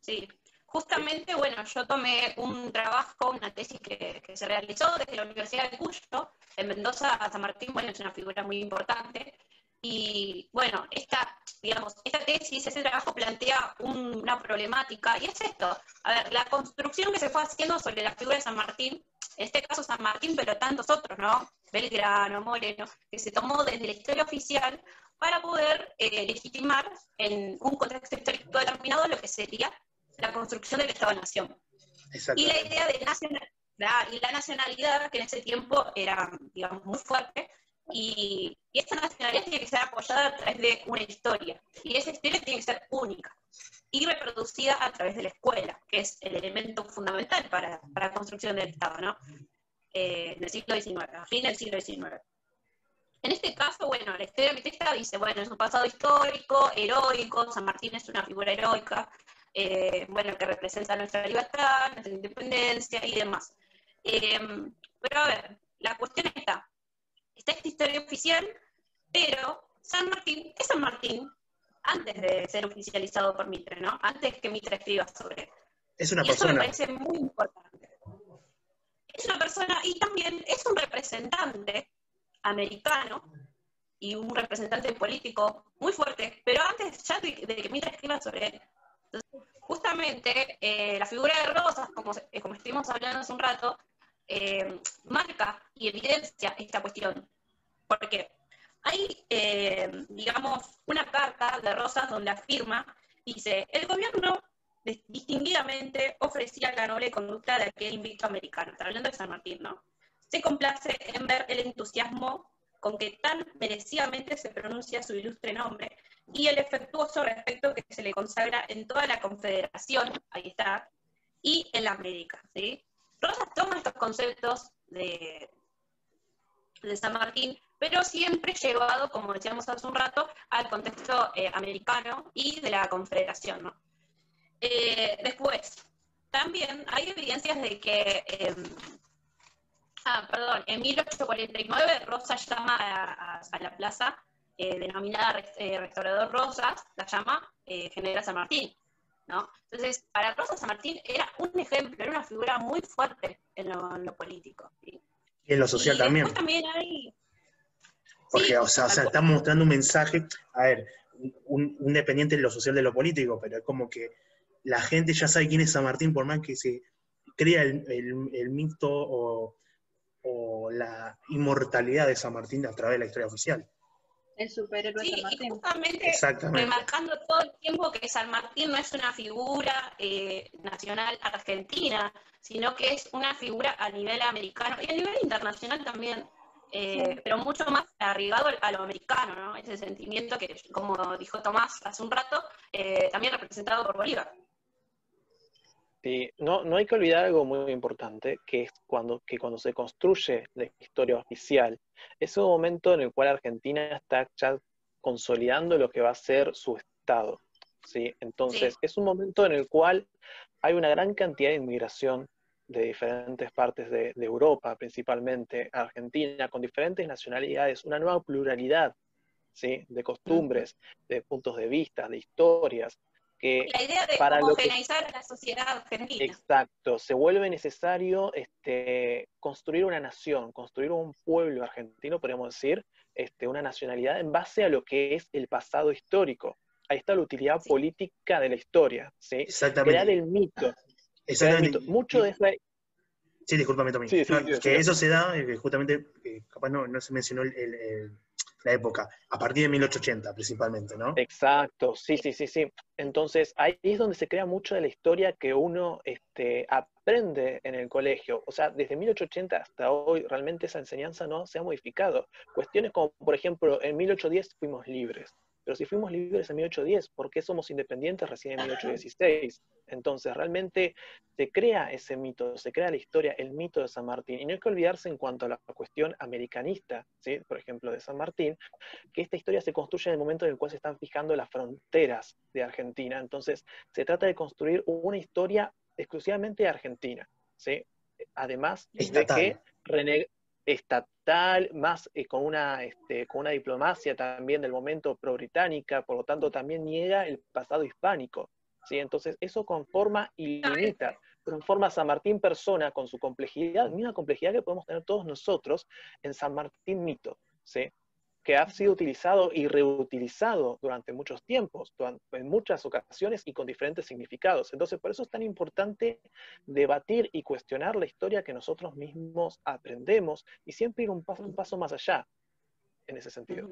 D: Sí, justamente, bueno, yo tomé un trabajo, una tesis que, se realizó desde la Universidad de Cuyo, en Mendoza, San Martín, bueno, es una figura muy importante, y bueno, esta, digamos, esta tesis, ese trabajo plantea una problemática, y es esto, a ver, la construcción que se fue haciendo sobre la figura de San Martín, en este caso San Martín, pero tantos otros, ¿no? Belgrano, Moreno, que se tomó desde la historia oficial para poder eh, legitimar en un contexto histórico determinado lo que sería la construcción del Estado-Nación. Y la idea de nacionalidad, y la nacionalidad, que en ese tiempo era, digamos, muy fuerte, y, esta nacionalidad tiene que ser apoyada a través de una historia. Y esa historia tiene que ser única y reproducida a través de la escuela, que es el elemento fundamental para, para la construcción del Estado, ¿no? Eh, del siglo XIX, a fin del siglo XIX. En este caso, bueno, la historia texta dice, bueno, es un pasado histórico, heroico, San Martín es una figura heroica, eh, bueno, que representa nuestra libertad, nuestra independencia y demás. Eh, pero a ver, la cuestión está, está esta historia oficial, pero San Martín es San Martín antes de ser oficializado por Mitre, ¿no? Antes que Mitre escriba sobre él.
C: Es una persona.
D: Eso me parece muy importante. Es una persona y también es un representante americano y un representante político muy fuerte, pero antes ya de, que Mitre escriba sobre él. Entonces, justamente eh, la figura de Rosas, como, como estuvimos hablando hace un rato, eh, marca y evidencia esta cuestión. Porque hay, eh, digamos, una carta de Rosas donde afirma, dice, el gobierno distinguidamente ofrecía la noble conducta de aquel invicto americano, está hablando de San Martín, ¿no? Se complace en ver el entusiasmo con que tan merecidamente se pronuncia su ilustre nombre y el efectuoso respeto que se le consagra en toda la confederación, ahí está, y en la América, ¿sí? Rosas toma estos conceptos de, San Martín, pero siempre llevado, como decíamos hace un rato, al contexto eh, americano y de la confederación. Eh, después, también hay evidencias de que, em, ah, perdón, en 1849 Rosa llama a, la plaza eh, denominada eh, Restaurador Rosas, la llama General San Martín. ¿No? Entonces, para Rosa San Martín era un ejemplo, era una figura muy fuerte en lo, político.
C: Y en lo social también.
D: también hay...
C: Porque, o sea, está mostrando un mensaje, a ver, un, un, dependiente de lo social de lo político, pero es como que la gente ya sabe quién es San Martín, por más que se crea el, mito o, la inmortalidad de San Martín a través de la historia oficial.
E: El superhéroe
D: sí,
E: San Martín.
D: Y justamente remarcando todo el tiempo que San Martín no es una figura eh, nacional argentina, sino que es una figura a nivel americano y a nivel internacional también. Eh, pero mucho más arribado a lo americano, ¿no? Ese sentimiento que, como dijo Tomás hace un rato, eh, también representado por Bolívar.
B: Sí, no, no hay que olvidar algo muy importante, que es cuando, que cuando se construye la historia oficial, es un momento en el cual Argentina está ya consolidando lo que va a ser su Estado. ¿sí? Entonces, es un momento en el cual hay una gran cantidad de inmigración de diferentes partes de, de Europa, principalmente Argentina, con diferentes nacionalidades, una nueva pluralidad ¿sí? de costumbres, de puntos de vista, de historias
D: la idea de para homogeneizar a la sociedad argentina.
B: Exacto, se vuelve necesario este, construir una nación, construir un pueblo argentino, podríamos decir, este, una nacionalidad en base a lo que es el pasado histórico. Ahí está la utilidad política de la historia, ¿sí?
C: Exactamente.
B: Crear el mito.
C: Exactamente.
B: Mucho de esa...
C: Sí, discúlpame, Tommy. que eso se da, eh, justamente, eh, capaz no, no se mencionó el la época, a partir de 1880 principalmente, ¿no?
B: Exacto, sí, sí, sí, sí. Entonces ahí es donde se crea mucho de la historia que uno este, aprende en el colegio. O sea, desde 1880 hasta hoy realmente esa enseñanza no se ha modificado. Cuestiones como, por ejemplo, en 1810 fuimos libres. Pero si fuimos libres en 1810, ¿por qué somos independientes recién en 1816? Entonces, realmente se crea ese mito, se crea la historia, el mito de San Martín. Y no hay que olvidarse en cuanto a la cuestión americanista, ¿sí? por ejemplo, de San Martín, que esta historia se construye en el momento en el cual se están fijando las fronteras de Argentina. Entonces, se trata de construir una historia exclusivamente argentina. ¿sí? Además de que estatal, más eh, con, una, este, con una diplomacia también del momento pro-británica, por lo tanto también niega el pasado hispánico. ¿sí? Entonces eso conforma y limita, conforma a San Martín persona con su complejidad, misma complejidad que podemos tener todos nosotros en San Martín mito. ¿sí? Que ha sido utilizado y reutilizado durante muchos tiempos, en muchas ocasiones y con diferentes significados. Entonces, por eso es tan importante debatir y cuestionar la historia que nosotros mismos aprendemos y siempre ir un paso, un paso más allá en ese sentido.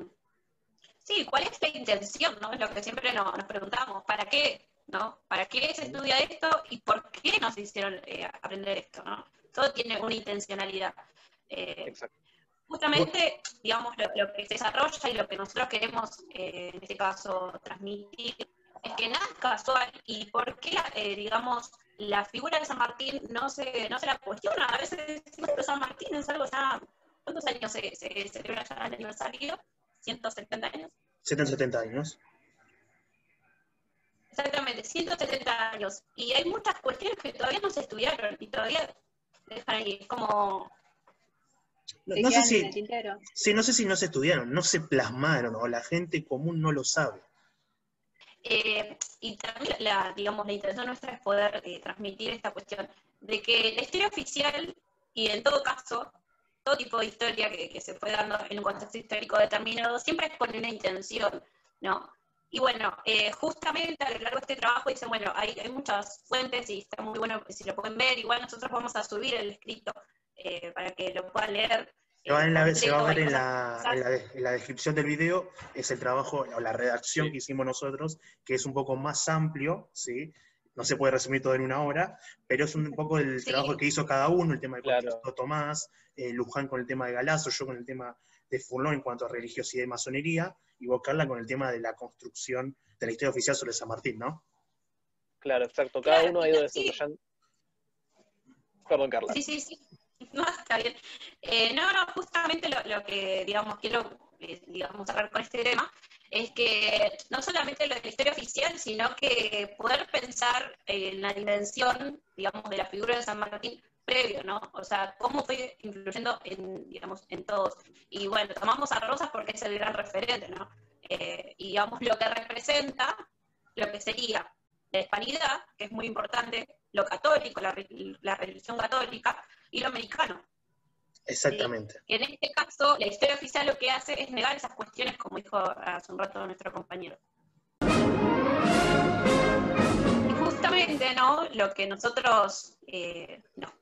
D: Sí, ¿cuál es la intención? ¿no? Es lo que siempre nos, preguntamos, ¿para qué? ¿no? ¿Para qué se estudia esto y por qué nos hicieron eh, aprender esto? ¿no? Todo tiene una intencionalidad. Eh, Exacto justamente, digamos, lo, que se desarrolla y lo que nosotros queremos, eh, en este caso, transmitir, es que nada es casual y por qué, eh, digamos, la figura de San Martín no se, no se la cuestiona. A veces decimos que San Martín es algo ya, ¿cuántos años se, se celebra ya el aniversario? ¿170 años?
C: 170 años.
D: Exactamente, 170 años. Y hay muchas cuestiones que todavía no se estudiaron y todavía dejan ahí como
C: no, sé si, sí, no sé si no se estudiaron, no se plasmaron o la gente común no lo sabe.
D: Eh, y también la, digamos, la intención nuestra es poder eh, transmitir esta cuestión de que la historia oficial y en todo caso todo tipo de historia que, se fue dando en un contexto histórico determinado siempre es con una intención, ¿no? Y bueno, eh, justamente a lo largo de este trabajo dicen, bueno, hay, hay muchas fuentes y está muy bueno si lo pueden ver, igual nosotros vamos a subir el escrito eh, para que lo puedan leer.
C: Se va, a ver en la, descripción del video, es el trabajo o la redacción que hicimos nosotros, que es un poco más amplio, ¿sí? No se puede resumir todo en una hora, pero es un poco el trabajo que hizo cada uno, el tema de claro. Tomás, eh, Luján con el tema de Galazo, yo con el tema de Furlón en cuanto a religiosidad y masonería, y vos, Carla, con el tema de la construcción de la historia oficial sobre San Martín, ¿no?
B: Claro, exacto. Cada uno ha ido desarrollando. Perdón, Carla.
D: Sí, sí, sí. No, está bien. Eh, no, no, justamente lo, que, digamos, quiero, eh, digamos, hablar con este tema es que no solamente lo de la historia oficial, sino que poder pensar en la dimensión, digamos, de la figura de San Martín previo, ¿no? O sea, cómo fue influyendo en, digamos, en todos. Y bueno, tomamos a Rosas porque es el gran referente, ¿no? Eh, y digamos, lo que representa, lo que sería la hispanidad, que es muy importante, lo católico, la, religión católica, y lo americano.
C: Exactamente.
D: en este caso, la historia oficial lo que hace es negar esas cuestiones, como dijo hace un rato nuestro compañero. Y justamente, ¿no? Lo que nosotros, eh, no,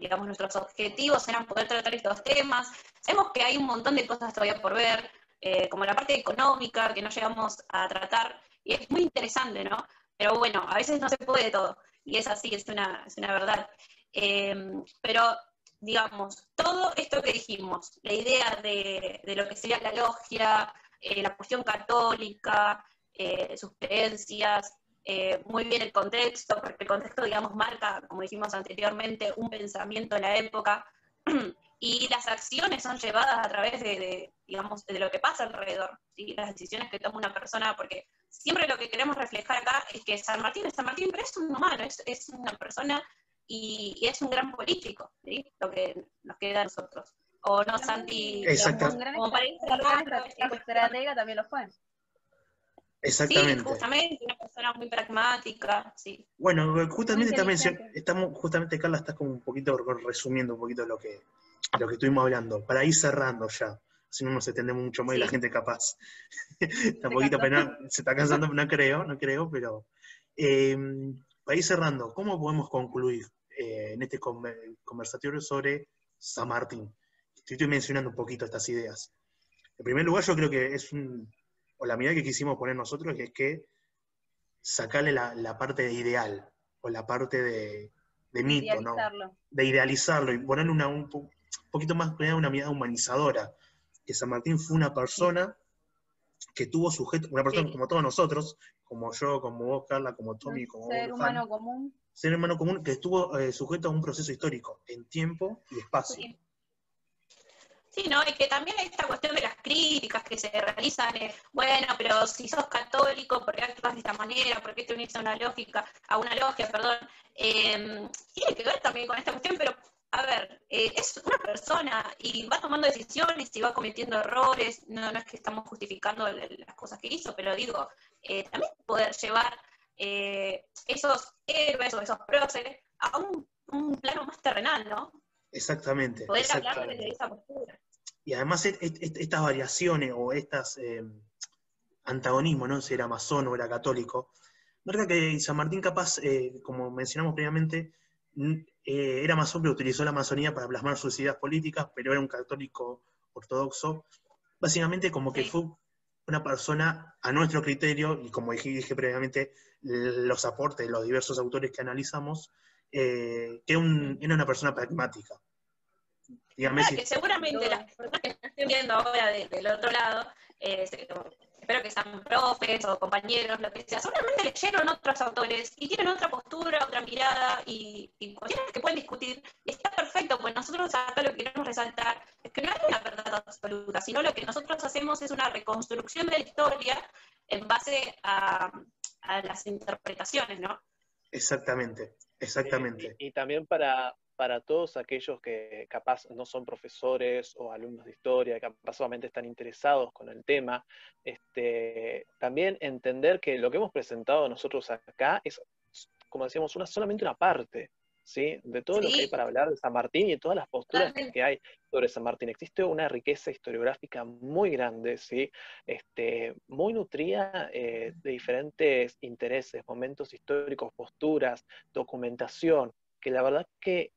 D: digamos, nuestros objetivos eran poder tratar estos temas. Sabemos que hay un montón de cosas todavía por ver, eh, como la parte económica que no llegamos a tratar, y es muy interesante, ¿no? Pero bueno, a veces no se puede todo, y es así, es una, es una verdad. Eh, pero, digamos, todo esto que dijimos, la idea de, de lo que sería la logia, eh, la cuestión católica, sus creencias, muy bien el contexto, porque el contexto, digamos, marca, como dijimos anteriormente, un pensamiento de la época, y las acciones son llevadas a través de, digamos, de lo que pasa alrededor, ¿sí? las decisiones que toma una persona, porque siempre lo que queremos reflejar acá es que San Martín es San Martín, pero es un humano, es, es una persona y, es un gran político, ¿sí? lo que nos queda a nosotros. O no, Santi,
C: Exactamente.
E: como para estratega también lo fue.
C: Exactamente.
D: Sí, justamente, una persona muy pragmática, sí.
C: Bueno, justamente también, estamos, justamente Carla, estás como un poquito resumiendo un poquito lo que, lo que estuvimos hablando, para ir cerrando ya, si no nos extendemos mucho más y la gente capaz está un poquito penal, se está cansando, no creo, no creo, pero em, para ir cerrando, ¿cómo podemos concluir eh, en este conversatorio sobre San Martín? Estoy mencionando un poquito estas ideas. En primer lugar, yo creo que es un, o la mirada que quisimos poner nosotros, que es que sacarle la, parte ideal, o la parte de, mito, ¿no? De idealizarlo y ponerle una, un, poquito más una mirada humanizadora, que San Martín fue una persona que tuvo sujeto, una persona como todos nosotros, como yo, como vos, Carla, como Tommy, como
E: Ser humano común.
C: Ser humano común que estuvo eh, sujeto a un proceso histórico, en tiempo y espacio.
D: Sí. ¿No? Y que también hay esta cuestión de las críticas que se realizan, bueno, pero si sos católico, ¿por qué actúas de esta manera? ¿Por qué te unís a una lógica, a una logia, perdón? Eh, tiene que ver también con esta cuestión, pero a ver, eh, es una persona y va tomando decisiones y va cometiendo errores, no, es que estamos justificando las cosas que hizo, pero digo, eh, también poder llevar eh, esos héroes o esos próceres a un, plano más terrenal, ¿no?
C: Exactamente.
D: Poder hablar desde esa postura.
C: Y además estas variaciones o estas antagonismos, ¿no? Si era masón o era católico, verdad que San Martín capaz, como mencionamos previamente, eh, era masón, pero utilizó la masonía para plasmar sus ideas políticas, pero era un católico ortodoxo. Básicamente como que fue una persona a nuestro criterio, y como dije, previamente, los aportes de los diversos autores que analizamos, eh, que era una persona pragmática.
D: Dígame que seguramente las personas que están viendo ahora del otro lado, eh, espero que sean profes o compañeros, lo que sea, seguramente leyeron otros autores y tienen otra postura, otra mirada y, y cuestiones que pueden discutir. Y está perfecto, pues nosotros acá lo que queremos resaltar es que no hay una verdad absoluta, sino lo que nosotros hacemos es una reconstrucción de la historia en base a, las interpretaciones, ¿no?
C: Exactamente, exactamente.
B: y, también para, para todos aquellos que capaz no son profesores o alumnos de historia, que capaz solamente están interesados con el tema, este, también entender que lo que hemos presentado nosotros acá es, como decíamos, una, solamente una parte. ¿Sí? de todo lo que hay para hablar de San Martín y de todas las posturas que hay sobre San Martín. Existe una riqueza historiográfica muy grande, ¿sí? este, muy nutrida eh, de diferentes intereses, momentos históricos, posturas, documentación, que la verdad que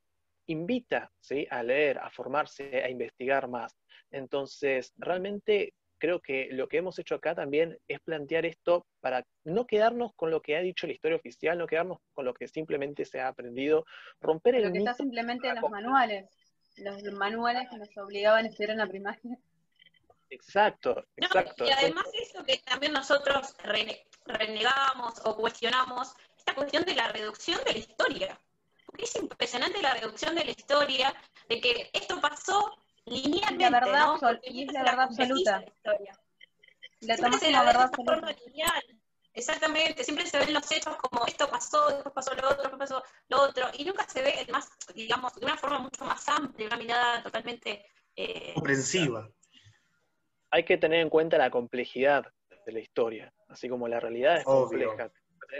B: invita ¿sí? a leer, a formarse, a investigar más. Entonces, realmente creo que lo que hemos hecho acá también es plantear esto para no quedarnos con lo que ha dicho la historia oficial, no quedarnos con lo que simplemente se ha aprendido, romper el...
E: Lo que está simplemente en los manuales, los manuales que nos obligaban a estudiar en la primaria.
B: Exacto, exacto.
D: y además eso que también nosotros renegamos o cuestionamos, esta cuestión de la reducción de la historia es impresionante la reducción de la historia, de que esto pasó linealmente.
E: La verdad, ¿no? y es la verdad absoluta. La, la tomamos la verdad absoluta.
D: Lineal. Exactamente, siempre se ven los hechos como esto pasó, después pasó lo otro, después pasó lo otro, y nunca se ve el más, digamos, de una forma mucho más amplia, una mirada totalmente eh,
C: comprensiva.
B: Hay que tener en cuenta la complejidad de la historia, así como la realidad es compleja.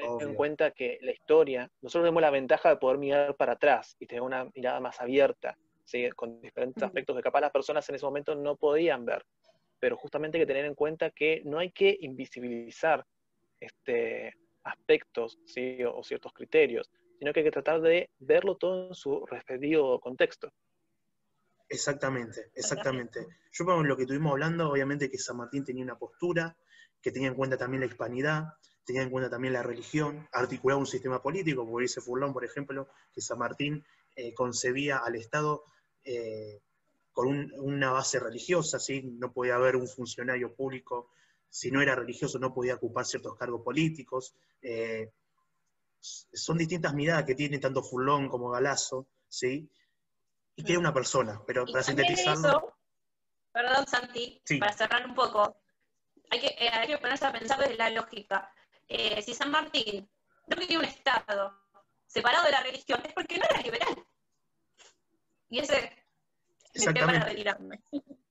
B: Tener en cuenta que la historia, nosotros tenemos la ventaja de poder mirar para atrás y tener una mirada más abierta, ¿sí? con diferentes aspectos que capaz las personas en ese momento no podían ver. Pero justamente hay que tener en cuenta que no hay que invisibilizar este, aspectos ¿sí? o, ciertos criterios, sino que hay que tratar de verlo todo en su respectivo contexto.
C: Exactamente, exactamente. Yo con lo que estuvimos hablando, obviamente que San Martín tenía una postura, que tenía en cuenta también la hispanidad, tenía en cuenta también la religión, articulaba un sistema político, como dice Furlón, por ejemplo, que San Martín eh, concebía al Estado eh, con una base religiosa, ¿sí? no podía haber un funcionario público si no era religioso no podía ocupar ciertos cargos políticos. Eh, son distintas miradas que tiene tanto Fulón como Galazo, ¿sí? Y que era una persona, pero para sintetizarlo...
D: perdón, Santi, para cerrar un poco, hay que, hay que ponerse a pensar desde la lógica. Eh, si San Martín no quería un Estado separado de la religión, es porque no era liberal. Y ese
C: Exactamente. para retirarme.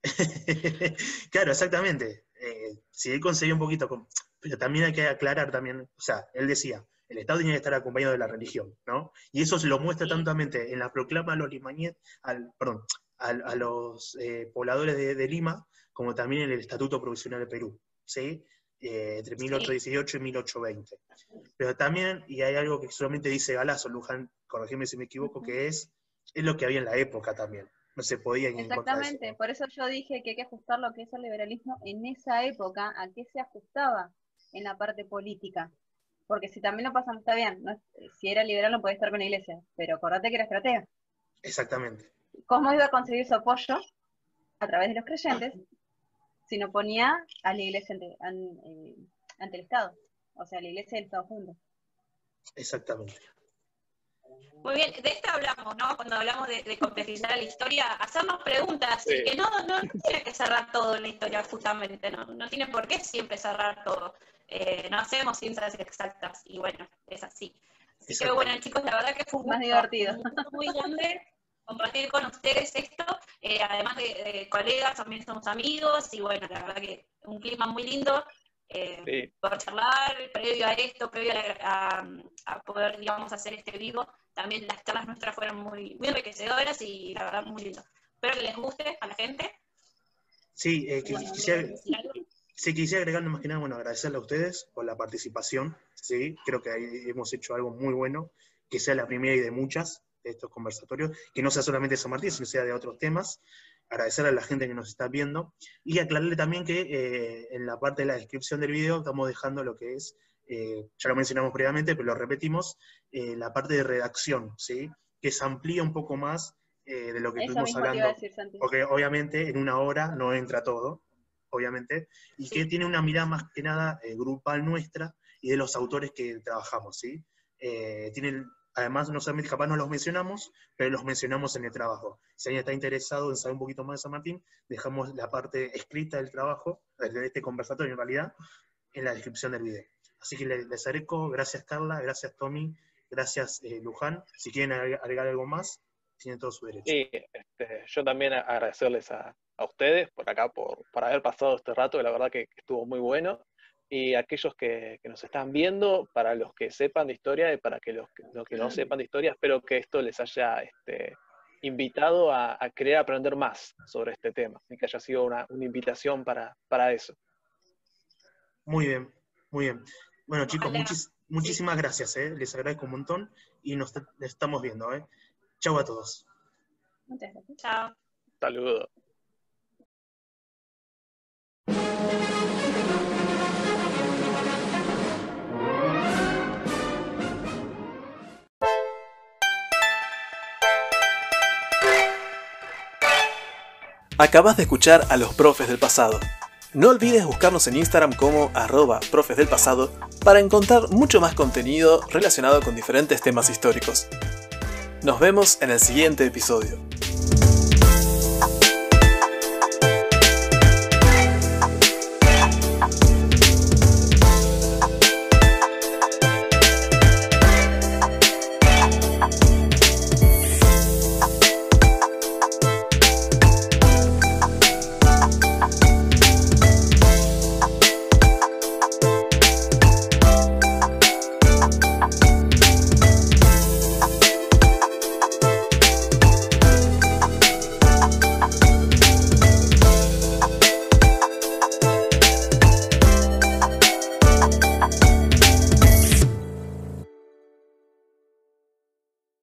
C: claro, exactamente. Eh, si él conseguía un poquito, con, pero también hay que aclarar también, o sea, él decía, el Estado tiene que estar acompañado de la religión, ¿no? Y eso se lo muestra tantamente en la proclama a los limañes, al, perdón, a, los eh, pobladores de, Lima, como también en el Estatuto Provisional de Perú, ¿sí? Eh, entre 1818 y 1820. Pero también, y hay algo que solamente dice Galazo, Luján, corregime si me equivoco, que es, es lo que había en la época también no se podía
E: Exactamente, por eso yo dije que hay que ajustar lo que es el liberalismo en esa época, a qué se ajustaba en la parte política. Porque si también lo pasan, está bien, si era liberal no podía estar con la iglesia, pero acordate que era estratega.
C: Exactamente.
E: ¿Cómo iba a conseguir su apoyo? A través de los creyentes, si no ponía a la iglesia ante, eh, ante el Estado. O sea, la iglesia y el Estado juntos.
C: Exactamente.
D: Muy bien, de esto hablamos, ¿no? Cuando hablamos de, complejizar la historia, hacernos preguntas, y que no, no, tiene que cerrar todo en la historia, justamente, ¿no? No tiene por qué siempre cerrar todo. Eh, no hacemos ciencias exactas, y bueno, es así. Así que bueno, chicos, la verdad que fue
E: más divertido.
D: Muy, grande compartir con ustedes esto, eh, además de, colegas, también somos amigos, y bueno, la verdad que un clima muy lindo, eh, por charlar previo a esto, previo a, a, poder, digamos, hacer este vivo también las charlas nuestras fueron muy, muy enriquecedoras y la verdad muy lindo. Espero que les guste a la gente.
C: Sí, eh, quisiera, sí, quisiera agregar más que nada, bueno, agradecerle a ustedes por la participación, sí, creo que ahí hemos hecho algo muy bueno, que sea la primera y de muchas de estos conversatorios, que no sea solamente San Martín, sino sea de otros temas, agradecer a la gente que nos está viendo, y aclararle también que eh, en la parte de la descripción del video estamos dejando lo que es eh, ya lo mencionamos previamente, pero lo repetimos, eh, la parte de redacción, ¿sí? que se amplía un poco más de lo que estuvimos hablando. porque obviamente en una hora no entra todo, obviamente, y que tiene una mirada más que nada grupal nuestra y de los autores que trabajamos. ¿sí? tienen, además, no solamente capaz no los mencionamos, pero los mencionamos en el trabajo. Si alguien está interesado en saber un poquito más de San Martín, dejamos la parte escrita del trabajo, de este conversatorio en realidad, en la descripción del video. Así que les agradezco, gracias Carla, gracias Tommy, gracias eh, Luján. Si quieren agregar algo más, tienen todo su derecho.
B: Sí, este, yo también agradecerles a, ustedes por acá, por, haber pasado este rato, que la verdad que, estuvo muy bueno. Y aquellos que, nos están viendo, para los que sepan de historia y para que los, que no sepan de historia, espero que esto les haya este, invitado a, querer aprender más sobre este tema y que haya sido una, invitación para, para eso.
C: Muy bien, muy bien. Bueno, chicos, muchísimas gracias, ¿eh? les agradezco un montón y nos estamos viendo. ¿eh? Chau a todos.
D: Muchas gracias. Chao.
B: Saludos.
A: Acabas de escuchar a los profes del pasado. No olvides buscarnos en Instagram como arroba profes del pasado para encontrar mucho más contenido relacionado con diferentes temas históricos. Nos vemos en el siguiente episodio.